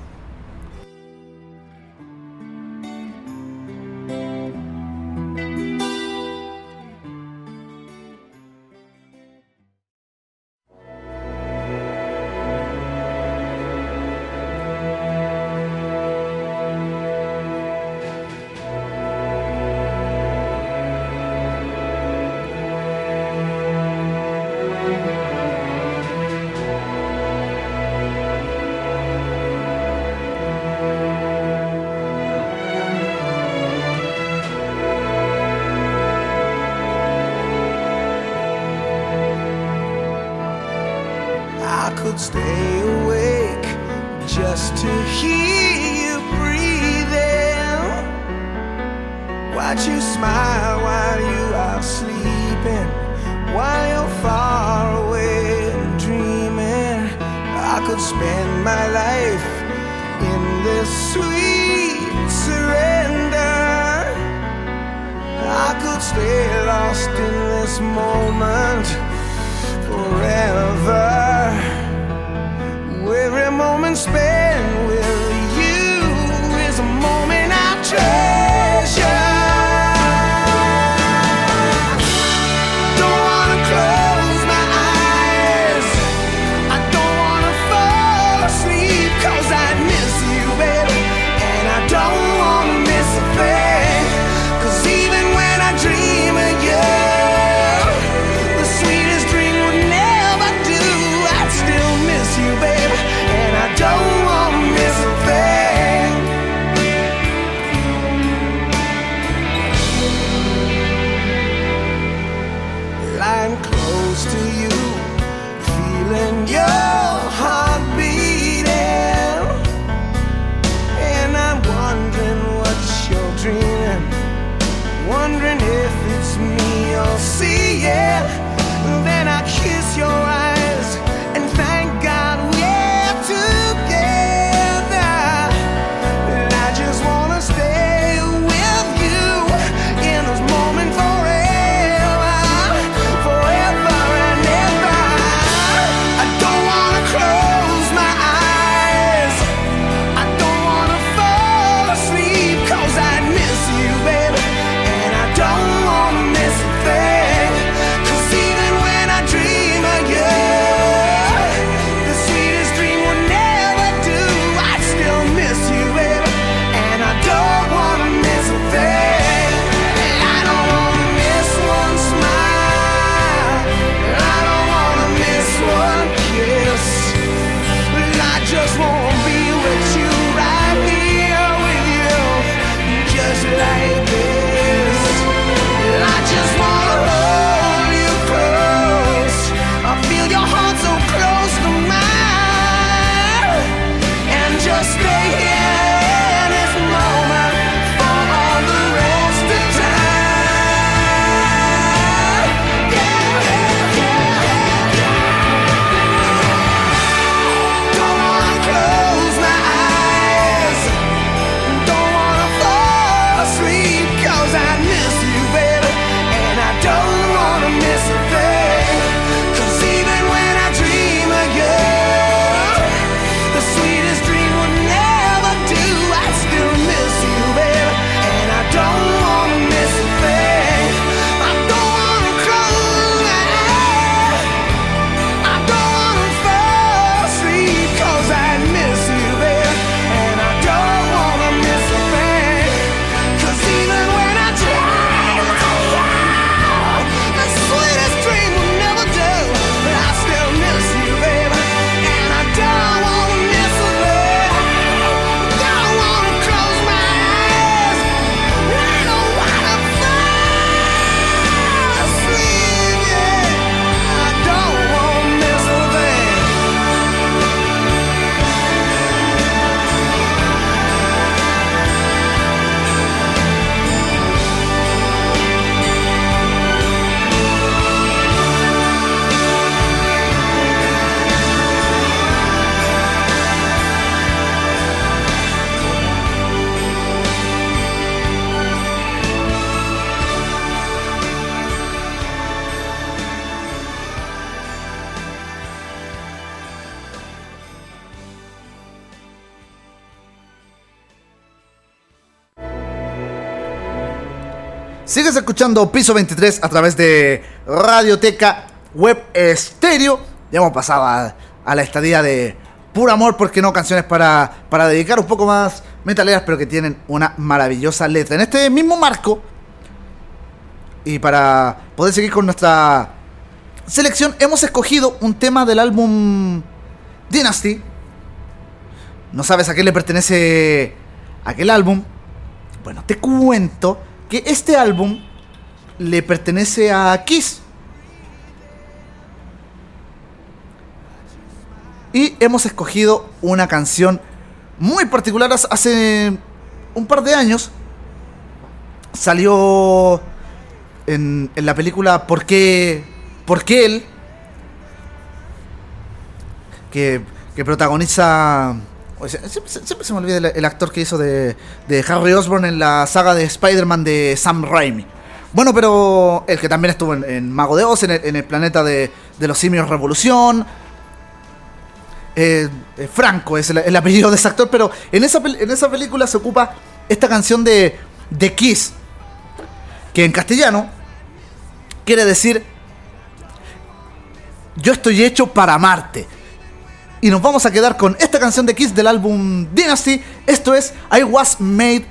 Piso 23 a través de Radioteca Web Estéreo. Ya hemos pasado a, a la estadía de Puro Amor, porque no canciones para, para dedicar un poco más metaleras, pero que tienen una maravillosa letra. En este mismo marco, y para poder seguir con nuestra selección, hemos escogido un tema del álbum Dynasty. No sabes a qué le pertenece aquel álbum. Bueno, te cuento que este álbum le pertenece a Kiss. Y hemos escogido una canción muy particular. Hace un par de años salió en, en la película ¿Por qué, ¿Por qué él? Que, que protagoniza. siempre, se me olvida el, el actor que hizo de, de Harry Osborn en la saga de Spider-Man de Sam Raimi. Bueno, pero el que también estuvo en, Mago de Oz, en el, planeta de, los simios Revolución. Eh, eh, Franco es el, el apellido de ese actor, pero en esa, en esa película se ocupa esta canción de, de Kiss, que en castellano quiere decir Yo estoy hecho para amarte. Y nos vamos a quedar con esta canción de Kiss del álbum Dynasty. Esto es I Was Made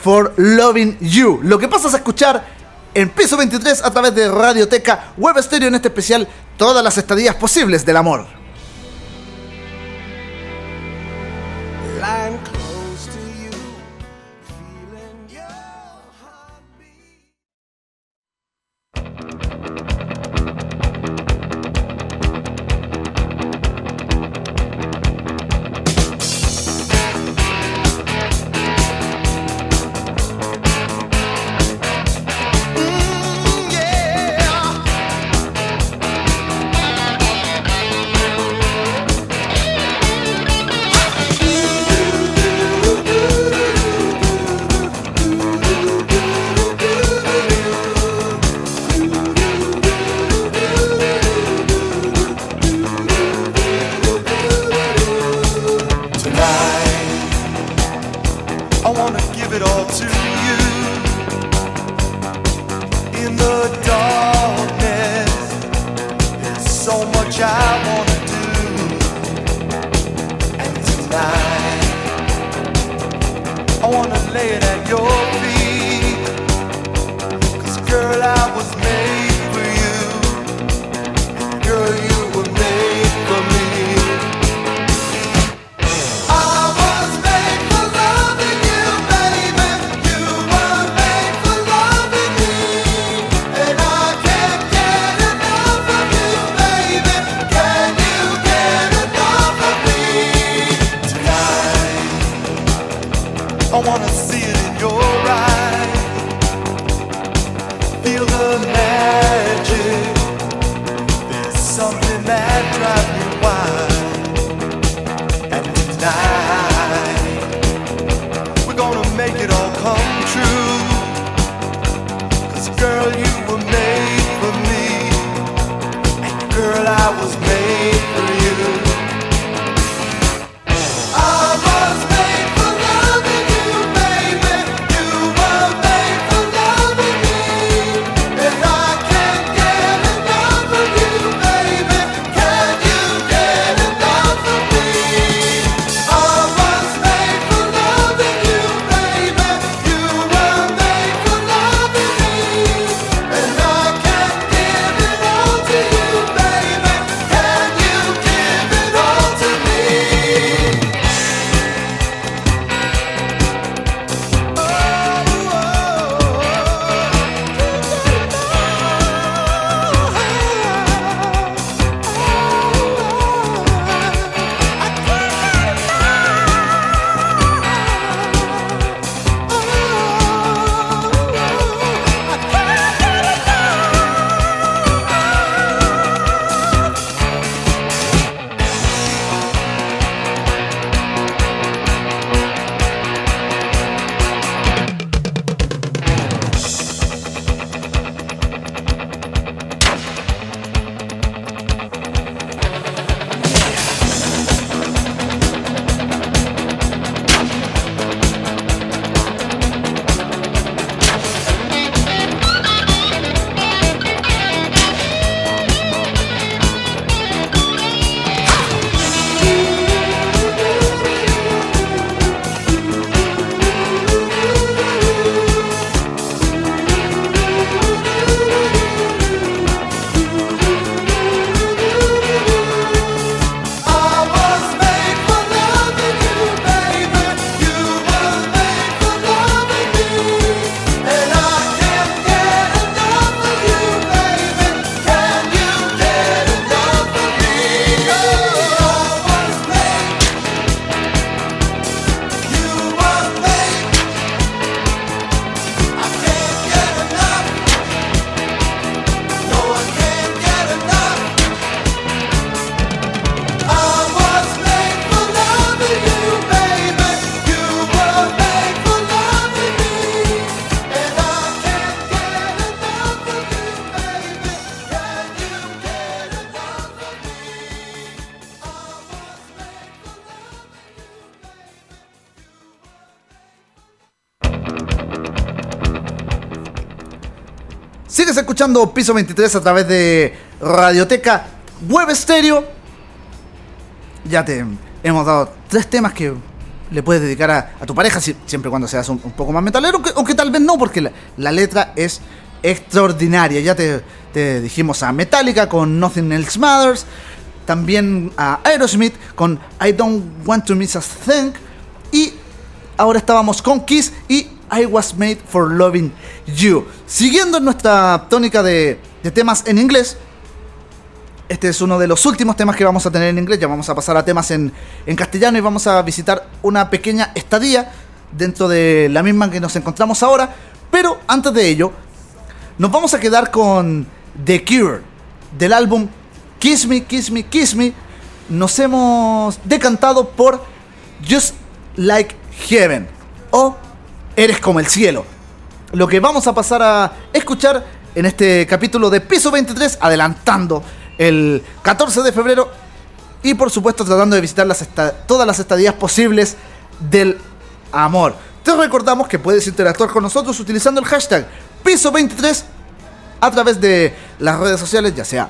for Loving You. Lo que pasas a escuchar en piso 23 a través de Radioteca Web Stereo en este especial todas las estadías posibles del amor. Escuchando Piso 23 a través de Radioteca Web Stereo. Ya te hemos dado tres temas que le puedes dedicar a, tu pareja, si- siempre cuando seas un, poco más metalero, aunque, aunque tal vez no, porque la, la letra es extraordinaria. Ya te, te dijimos a Metallica con Nothing Else Matters, también a Aerosmith con I Don't Want to Miss a Thing, y ahora estábamos con Kiss y I Was Made for Loving You. Siguiendo en nuestra tónica de, temas en inglés, este es uno de los últimos temas que vamos a tener en inglés. Ya vamos a pasar a temas en, en castellano y vamos a visitar una pequeña estadía dentro de la misma que nos encontramos ahora. Pero antes de ello, nos vamos a quedar con The Cure del álbum Kiss Me, Kiss Me, Kiss Me. Nos hemos decantado por Just Like Heaven o Eres como el cielo. Lo que vamos a pasar a escuchar en este capítulo de Piso 23, adelantando el 14 de febrero y por supuesto tratando de visitar las todas las estadías posibles del amor. Te recordamos que puedes interactuar con nosotros utilizando el hashtag Piso 23 a través de las redes sociales, ya sea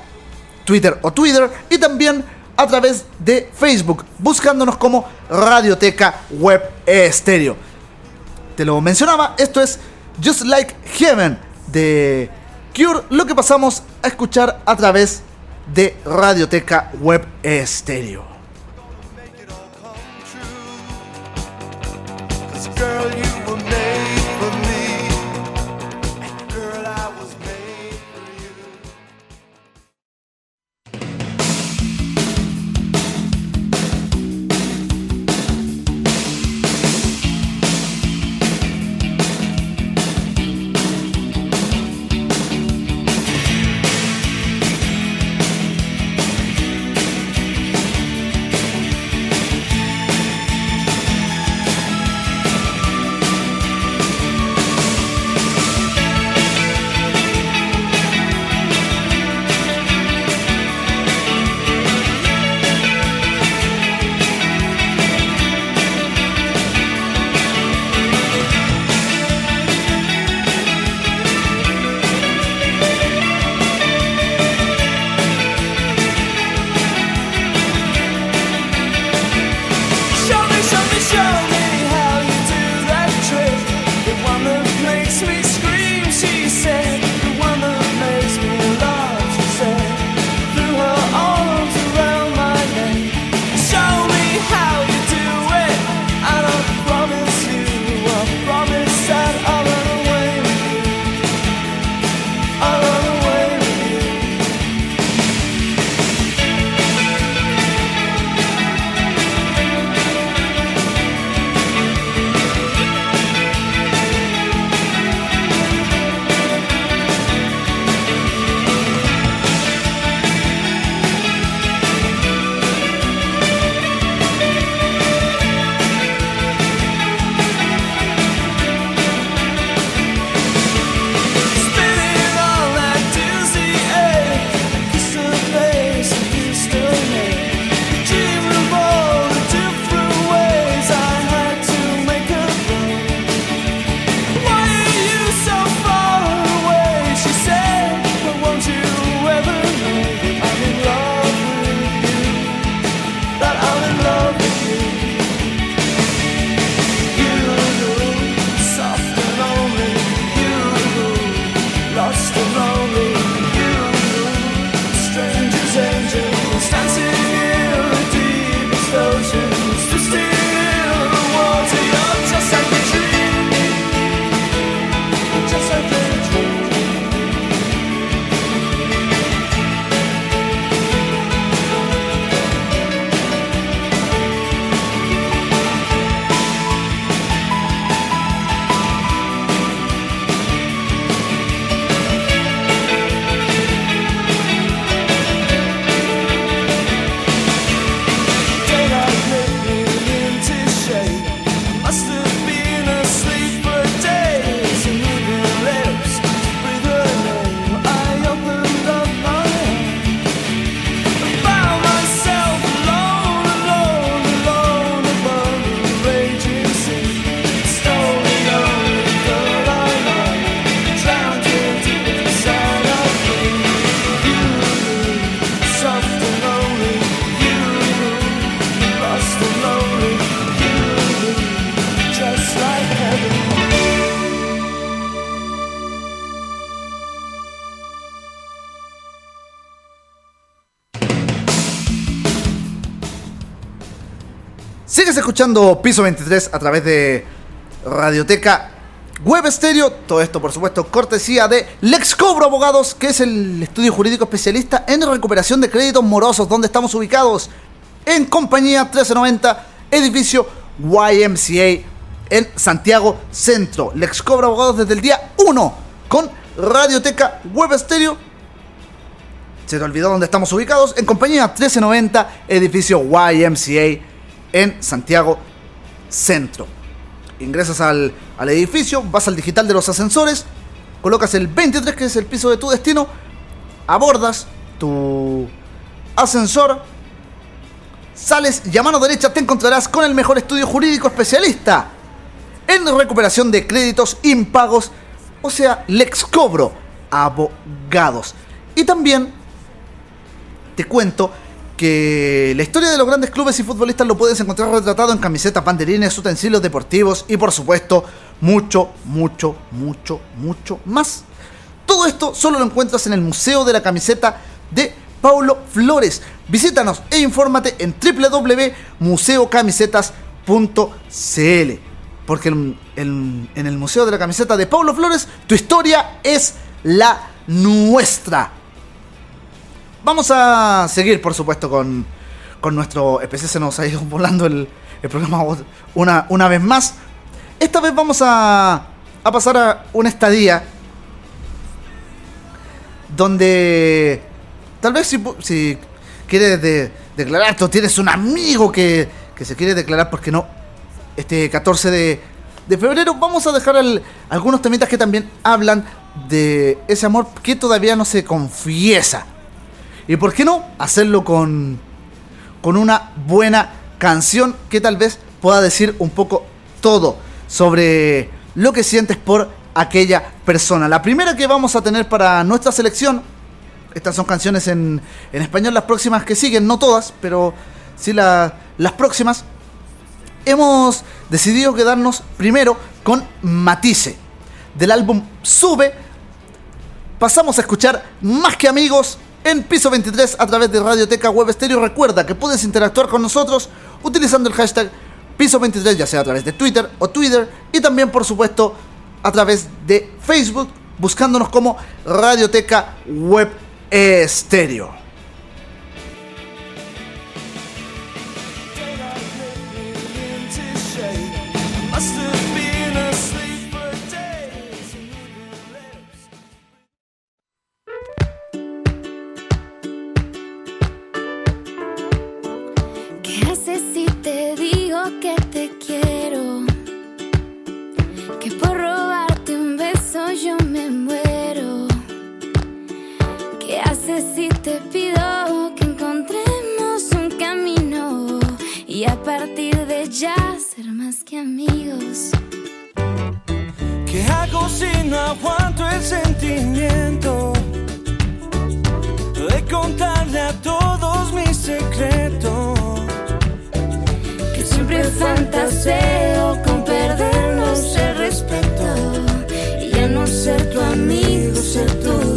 Twitter o Twitter, y también a través de Facebook, buscándonos como Radioteca Web Estéreo. Te lo mencionaba, esto es Just Like Heaven de Cure, lo que pasamos a escuchar a través de Radioteca Web were escuchando Piso 23 a través de Radioteca Web. Todo esto, por supuesto, cortesía de Lex Cobro Abogados, que es el estudio jurídico especialista en recuperación de créditos morosos, donde estamos ubicados en compañía 1390, edificio YMCA en Santiago Centro. Lex Cobro Abogados desde el día 1 con Radioteca Web. Se te olvidó dónde estamos ubicados. En compañía 1390, edificio YMCA en Santiago Centro. Ingresas al, al edificio, vas al digital de los ascensores, colocas el 23, que es el piso de tu destino, abordas tu ascensor, sales y a mano derecha te encontrarás con el mejor estudio jurídico especialista en recuperación de créditos impagos, o sea, Lex Cobro Abogados. Y también te cuento que la historia de los grandes clubes y futbolistas lo puedes encontrar retratado en camisetas, banderines, utensilios deportivos y por supuesto mucho, mucho, mucho, mucho más. Todo esto solo lo encuentras en el Museo de la Camiseta de Paulo Flores. Visítanos e infórmate en www.museocamisetas.cl porque en, en- en el Museo de la Camiseta de Paulo Flores tu historia es la nuestra. Vamos a seguir, por supuesto, con, con nuestro especial. Se nos ha ido volando el, el programa una, una vez más. Esta vez vamos a, a pasar a una estadía donde tal vez si, si quieres de- declararte tienes un amigo que, que se quiere declarar, porque no, este 14 de, de febrero vamos a dejar al- algunos temitas que también hablan de ese amor que todavía no se confiesa. ¿Y por qué no hacerlo con, con una buena canción que tal vez pueda decir un poco todo sobre lo que sientes por aquella persona? La primera que vamos a tener para nuestra selección, estas son canciones en, en español, las próximas que siguen, no todas, pero sí la- las próximas, hemos decidido quedarnos primero con Matice, del álbum Sube. Pasamos a escuchar Más que Amigos en Piso 23 a través de Radioteca Web Stereo. Recuerda que puedes interactuar con nosotros utilizando el hashtag Piso 23, ya sea a través de Twitter o Twitter, y también, por supuesto, a través de Facebook, buscándonos como Radioteca Web Stereo. Fantaseo con perdernos el respeto y ya no ser tu amigo, ser tu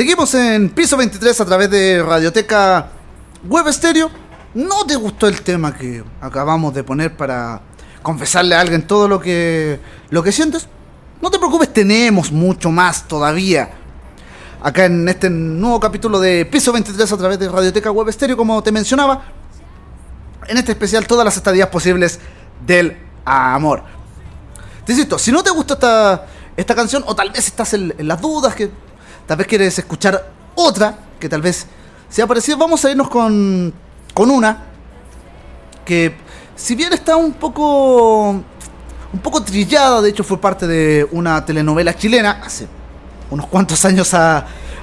Seguimos en piso 23 a través de Radioteca Web Estéreo. ¿No te gustó el tema que acabamos de poner para confesarle a alguien todo lo que, lo que sientes? No te preocupes, tenemos mucho más todavía. Acá en este nuevo capítulo de piso 23 a través de Radioteca Web Estéreo, como te mencionaba. En este especial, todas las estadías posibles del amor. Te insisto, si no te gustó esta, esta canción, o tal vez estás en, en las dudas, que tal vez quieres escuchar otra, que tal vez sea parecida, vamos a irnos con, con una que, si bien está un poco, un poco trillada, de hecho fue parte de una telenovela chilena hace unos cuantos años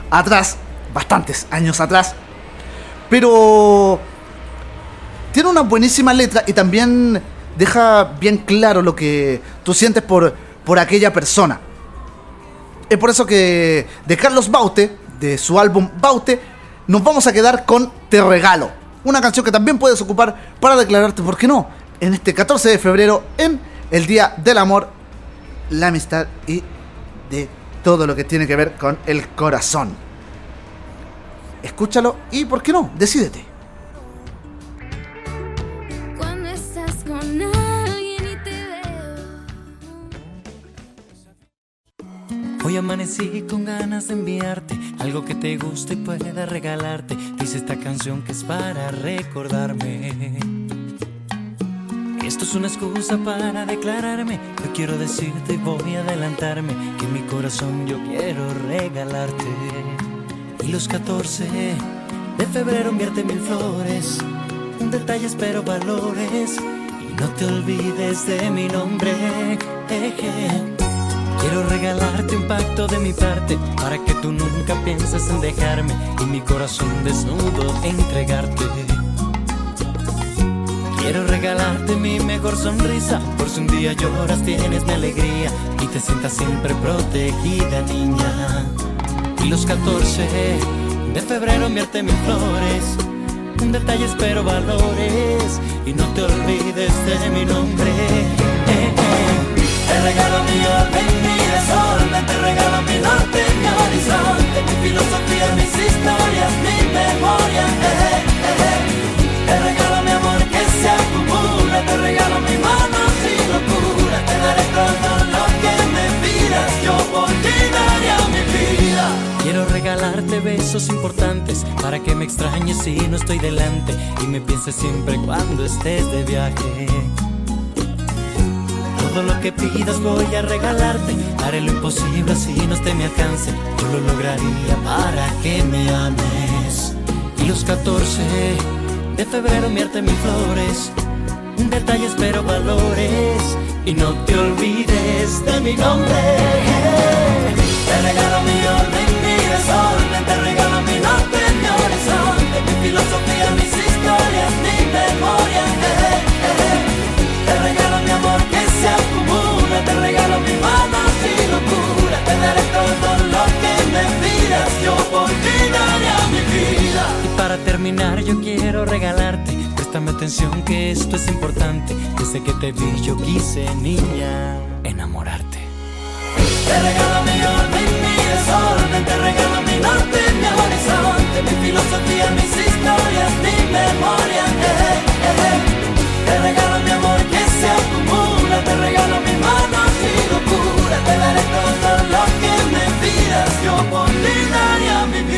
atrás, bastantes años atrás, pero tiene una buenísima letra y también deja bien claro lo que tú sientes por, por aquella persona. Es por eso que de Carlos Baute, de su álbum Baute, nos vamos a quedar con Te Regalo. Una canción que también puedes ocupar para declararte, ¿por qué no? En este 14 de febrero, en el Día del Amor, la amistad y de todo lo que tiene que ver con el corazón. Escúchalo y, ¿por qué no? Decídete. Hoy amanecí con ganas de enviarte algo que te guste y pueda regalarte. Dice esta canción que es para recordarme. Esto es una excusa para declararme. Yo quiero decirte y voy a adelantarme que en mi corazón yo quiero regalarte. Y los 14 de febrero enviarte mil flores. Un detalle espero valores. Y no te olvides de mi nombre. Eje. Quiero regalarte un pacto de mi parte para que tú nunca pienses en dejarme y mi corazón desnudo entregarte. Quiero regalarte mi mejor sonrisa por si un día lloras tienes mi alegría y te sientas siempre protegida niña. Y los 14 de febrero enviarte mis flores, un detalle espero valores y no te olvides de mi nombre. Eh, eh. Te regalo mi orden, mi desorden, te regalo mi norte, mi horizonte, mi filosofía, mis historias, mi memoria. eh, eh, eh. Te regalo mi amor que se acumula, te regalo mi mano sin locura, te daré todo lo que me pidas, yo por ti daría mi vida. Quiero regalarte besos importantes para que me extrañes si no estoy delante y me pienses siempre cuando estés de viaje. Todo lo que pidas voy a regalarte. Haré lo imposible así no esté mi alcance. Yo lo lograría para que me ames. Y los 14 de febrero enviarte mis flores. Detalles pero valores. Y no te olvides de mi nombre. Te regalo mi orden, mi desorden. Que esto es importante, desde que te vi yo quise niña enamorarte. Te regalo mi orden, mi desorden, te regalo mi norte, mi horizonte, mi filosofía, mis historias, mi memoria. eh, eh, eh. Te regalo mi amor que se acumula, te regalo mi mano sin locura, te daré todo lo que me pidas, yo por ti daría mi vida.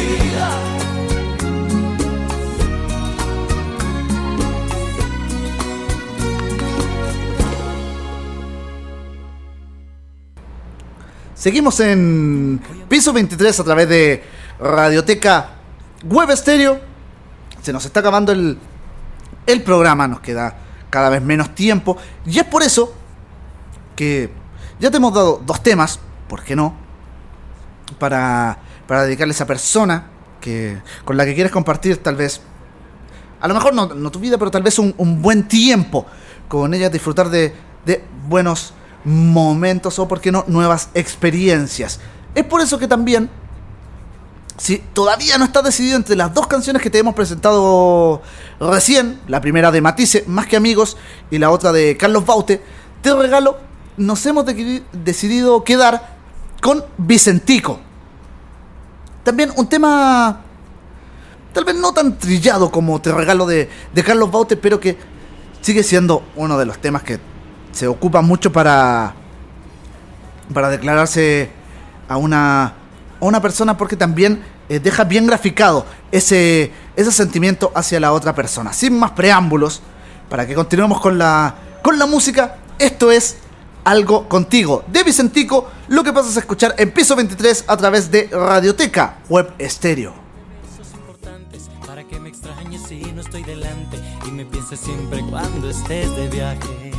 Seguimos en piso 23 a través de Radioteca Web Estéreo. Se nos está acabando el, el programa, nos queda cada vez menos tiempo. Y es por eso que ya te hemos dado dos temas, ¿por qué no? para, para dedicarle a esa persona que, con la que quieres compartir tal vez, a lo mejor no, no tu vida, pero tal vez un, un buen tiempo con ella, disfrutar de, de buenos momentos o, por qué no, nuevas experiencias. Es por eso que también si todavía no estás decidido entre las dos canciones que te hemos presentado recién, la primera de Matisse, Más que Amigos, y la otra de Carlos Baute, te regalo, nos hemos de- decidido quedar con Vicentico. También un tema tal vez no tan trillado como te regalo de, de Carlos Baute, pero que sigue siendo uno de los temas que se ocupa mucho para, para declararse a una, a una persona porque también eh, deja bien graficado ese, ese sentimiento hacia la otra persona. Sin más preámbulos, para que continuemos con la, con la música, esto es Algo Contigo de Vicentico, lo que pasas a escuchar en piso 23 a través de Radioteca Web Estéreo. estoy delante y me siempre cuando estés de viaje.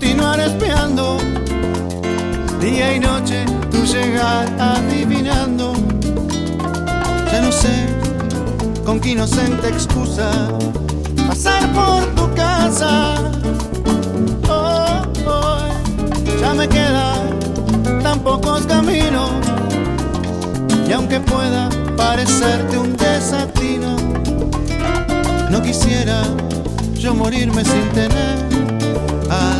Continuar espiando día y noche tu llegar adivinando. Ya no sé con qué inocente excusa pasar por tu casa. Oh, oh, ya me quedan tan pocos caminos y aunque pueda parecerte un desatino, no quisiera yo morirme sin tener algo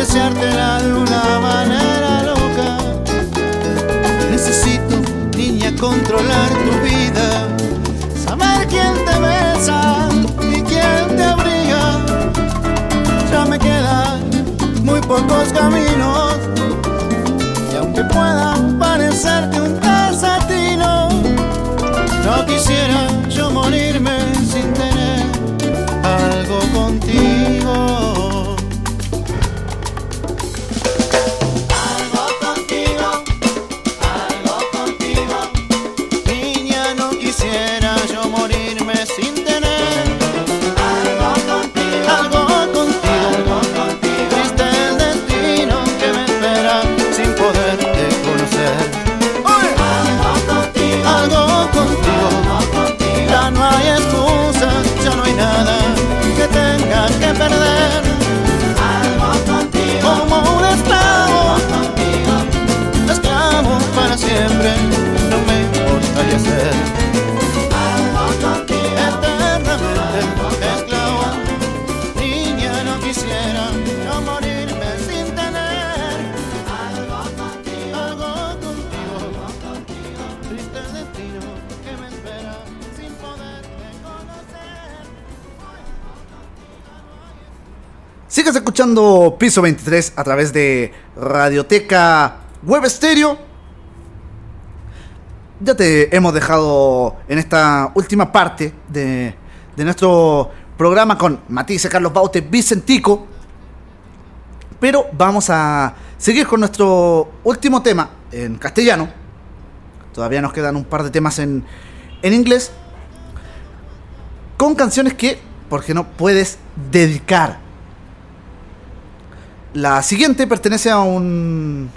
deseártela de una manera loca. Necesito, niña, controlar tu vida, saber quién te besa y quién te abriga. Ya me quedan muy pocos caminos y aunque puedan parecerte un desatino, no quisiera yo morirme sin tener algo contigo. Piso 23 a través de Radioteca Web Stereo. Ya te hemos dejado en esta última parte de, de nuestro programa con Matisse, Carlos Baute, Vicentico. Pero vamos a seguir con nuestro último tema en castellano. Todavía nos quedan un par de temas en, en inglés. Con canciones que, porque no puedes dedicar. La siguiente pertenece a un,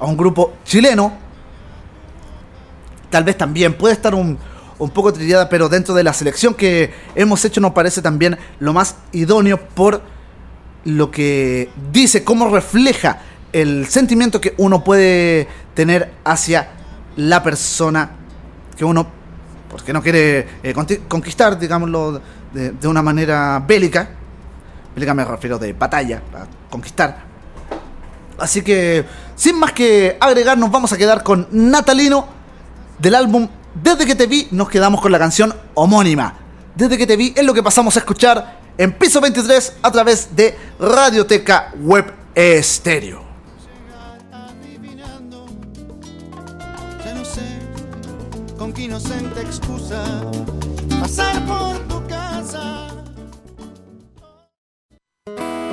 a un grupo chileno. Tal vez también puede estar un, un poco trillada, pero dentro de la selección que hemos hecho nos parece también lo más idóneo por lo que dice, cómo refleja el sentimiento que uno puede tener hacia la persona que uno, porque no quiere eh, conquistar, digámoslo, de, de una manera bélica. Bélica me refiero de batalla, para conquistar. Así que, sin más que agregar, nos vamos a quedar con Natalino del álbum Desde que te vi, nos quedamos con la canción homónima. Desde que te vi es lo que pasamos a escuchar en piso 23 a través de Radioteca Web Estéreo. con qué inocente excusa pasar por Hoy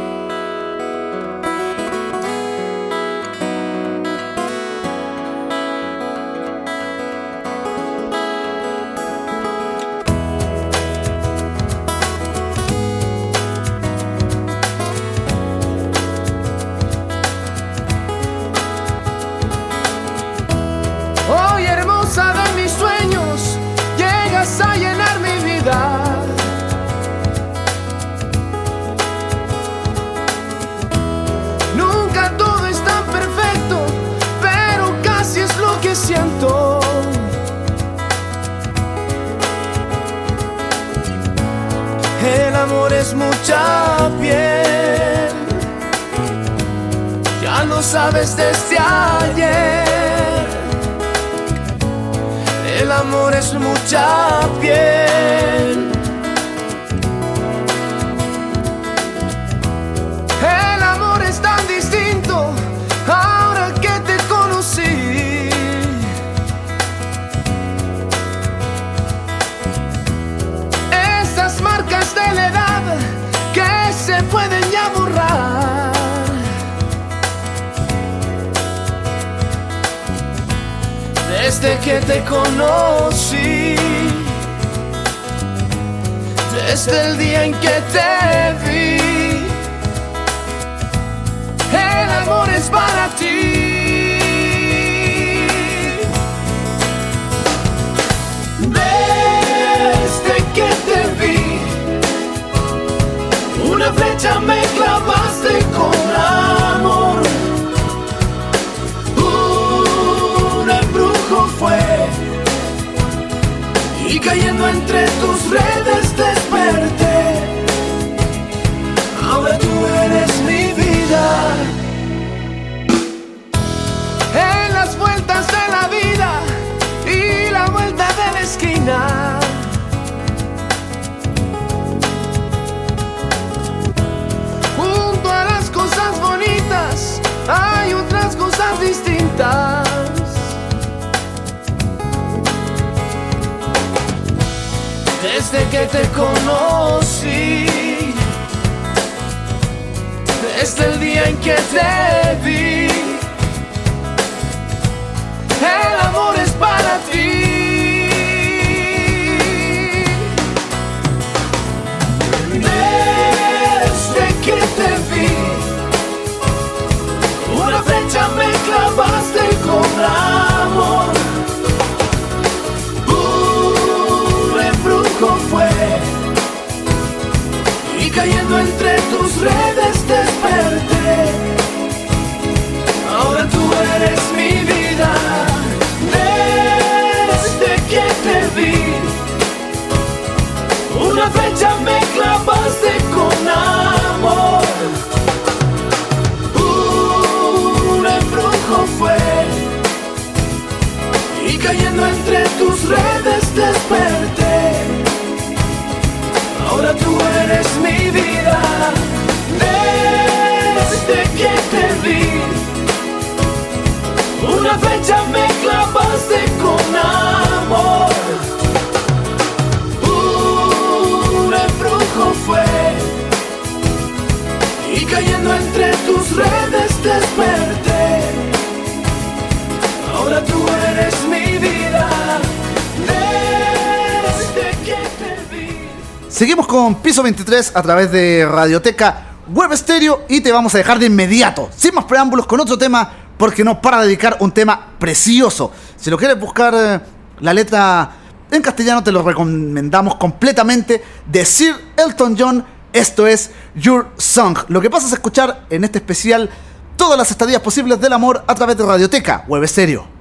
Seguimos con Piso 23 a través de Radioteca Web Stereo y te vamos a dejar de inmediato, sin más preámbulos, con otro tema, porque no para dedicar un tema precioso. Si lo quieres buscar eh, la letra en castellano, te lo recomendamos completamente. De Sir Elton John, esto es Your Song. Lo que pasa es escuchar en este especial todas las estadías posibles del amor a través de Radioteca Web Stereo.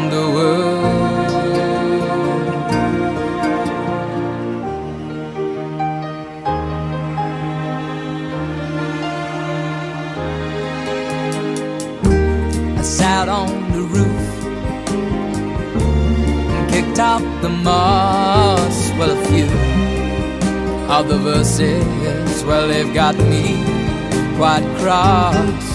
Sat on the roof and kicked out the moss. Well, a few of the verses, well, they've got me quite cross.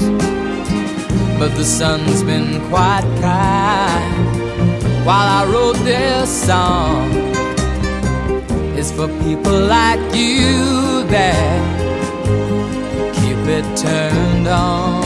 But the sun's been quite kind while I wrote this song. It's for people like you that keep it turned on.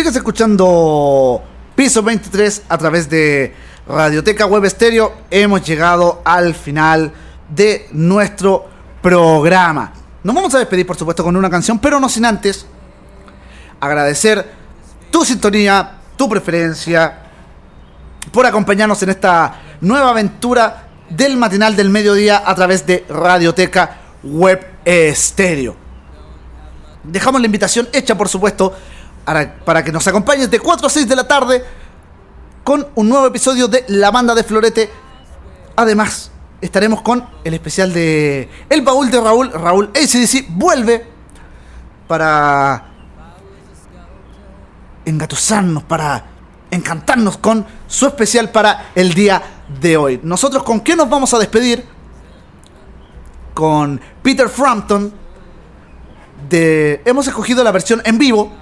Sigues escuchando Piso 23 a través de Radioteca Web Stereo. Hemos llegado al final de nuestro programa. Nos vamos a despedir, por supuesto, con una canción, pero no sin antes agradecer tu sintonía, tu preferencia, por acompañarnos en esta nueva aventura del matinal del mediodía a través de Radioteca Web Stereo. Dejamos la invitación hecha, por supuesto, para, que nos acompañes de 4 a 6 de la tarde con un nuevo episodio de La Banda de Florete Además, estaremos con el especial de El Baúl de Raúl. Raúl ACDC vuelve para engatusarnos, para encantarnos con su especial para el día de hoy. Nosotros con qué nos vamos a despedir? Con Peter Frampton. De, hemos escogido la versión en vivo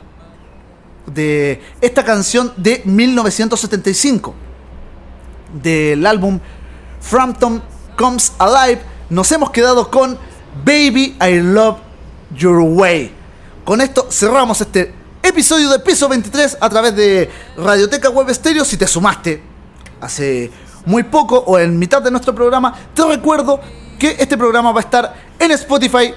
de esta canción de 1975 del álbum Frampton Comes Alive. Nos hemos quedado con Baby I Love Your Way. Con esto cerramos este episodio de Piso 23 a través de Radioteca Web Stereo. Si te sumaste hace muy poco o en mitad de nuestro programa, te recuerdo que este programa va a estar en Spotify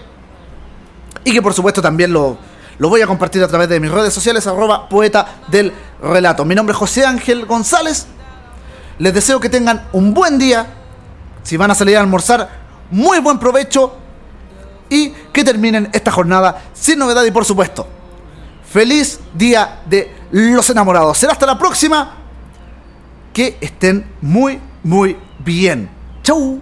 y que por supuesto también lo, lo voy a compartir a través de mis redes sociales, arroba poeta del relato. Mi nombre es José Ángel González. Les deseo que tengan un buen día. Si van a salir a almorzar, muy buen provecho. Y que terminen esta jornada sin novedad y por supuesto, feliz día de los enamorados. Será hasta la próxima. Que estén muy, muy bien. Chau.